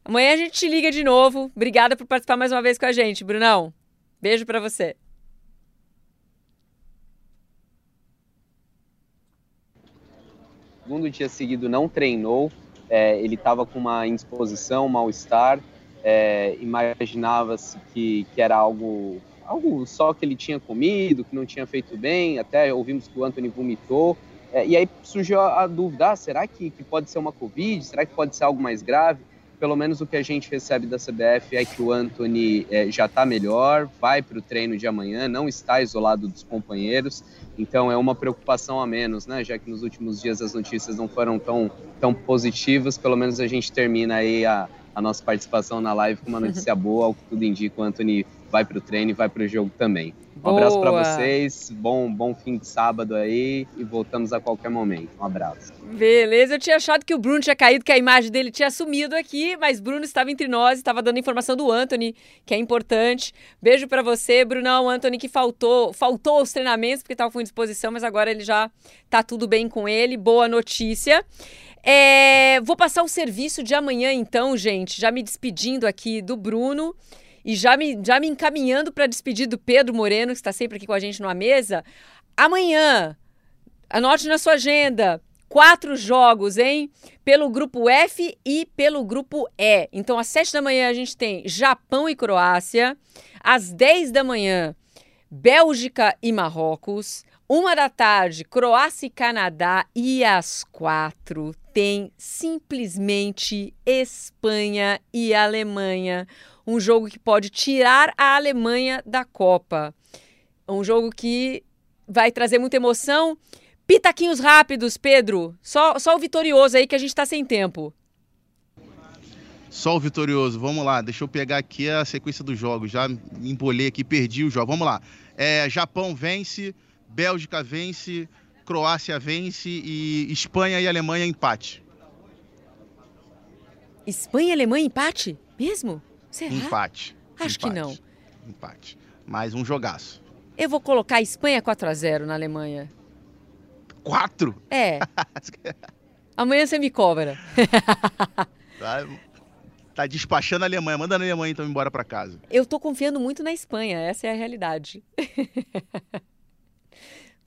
S1: amanhã a gente te liga de novo. Obrigada por participar mais uma vez com a gente, Brunão. Beijo para você.
S4: Segundo dia seguido não treinou, é, ele estava com uma indisposição, mal-estar, é, imaginava-se que, que era algo, algo só que ele tinha comido, que não tinha feito bem, até ouvimos que o Anthony vomitou, é, e aí surgiu a, a dúvida, ah, será que, que pode ser uma Covid, será que pode ser algo mais grave? Pelo menos o que a gente recebe da CBF é que o Anthony é, já está melhor, vai para o treino de amanhã, não está isolado dos companheiros, então é uma preocupação a menos, né? Já que nos últimos dias as notícias não foram tão, tão positivas, pelo menos a gente termina aí a, a nossa participação na live com uma notícia boa, ao que tudo indica, o Anthony vai para o treino e vai para o jogo também. Um Boa. abraço para vocês, bom, bom fim de sábado aí e voltamos a qualquer momento. Um abraço.
S1: Beleza, eu tinha achado que o Bruno tinha caído, que a imagem dele tinha sumido aqui, mas Bruno estava entre nós, estava dando informação do Anthony, que é importante. Beijo para você, Brunão, Anthony que faltou, faltou aos treinamentos porque estava com indisposição, mas agora ele já tá tudo bem com ele. Boa notícia. É, vou passar o serviço de amanhã então, gente, já me despedindo aqui do Bruno. E já me, já me encaminhando para despedir do Pedro Moreno, que está sempre aqui com a gente numa mesa. Amanhã, anote na sua agenda, quatro jogos, hein? Pelo grupo F e pelo grupo E. Então, às sete da manhã, a gente tem Japão e Croácia. Às dez da manhã, Bélgica e Marrocos. Uma da tarde, Croácia e Canadá. E às quatro, tem simplesmente Espanha e Alemanha um jogo que pode tirar a Alemanha da Copa. Um jogo que vai trazer muita emoção. Pitaquinhos rápidos, Pedro. Só, só o vitorioso aí que a gente está sem tempo.
S2: Só o vitorioso. Vamos lá. Deixa eu pegar aqui a sequência dos jogos. Já me embolei aqui, perdi o jogo. Vamos lá. É, Japão vence, Bélgica vence, Croácia vence e Espanha e Alemanha empate.
S1: Espanha e Alemanha empate? Mesmo?
S2: Será? Empate.
S1: Acho
S2: empate,
S1: que não.
S2: Empate. Mais um jogaço.
S1: Eu vou colocar a Espanha 4 a 0 na Alemanha.
S2: 4?
S1: É. Amanhã você me cobra.
S2: tá, tá despachando a Alemanha. Manda a Alemanha então embora para casa.
S1: Eu tô confiando muito na Espanha, essa é a realidade.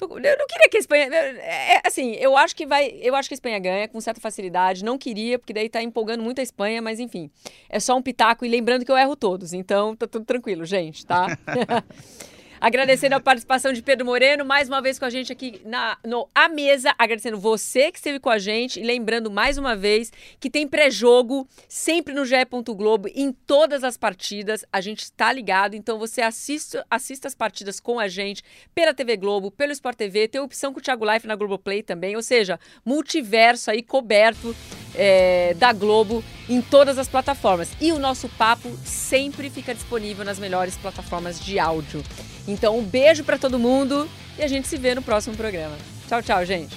S1: Eu não queria que a Espanha. É, é, assim, eu acho que vai. Eu acho que a Espanha ganha com certa facilidade. Não queria, porque daí tá empolgando muito a Espanha, mas enfim. É só um pitaco. E lembrando que eu erro todos. Então tá tudo tranquilo, gente, tá? Agradecendo a participação de Pedro Moreno, mais uma vez com a gente aqui na, no A Mesa. Agradecendo você que esteve com a gente. E lembrando mais uma vez que tem pré-jogo sempre no GE. Globo, em todas as partidas. A gente está ligado, então você assista, assista as partidas com a gente pela TV Globo, pelo Sport TV. Tem opção com o Thiago Life na Globoplay também. Ou seja, multiverso aí coberto é, da Globo em todas as plataformas. E o nosso papo sempre fica disponível nas melhores plataformas de áudio. Então, um beijo para todo mundo e a gente se vê no próximo programa. Tchau, tchau, gente.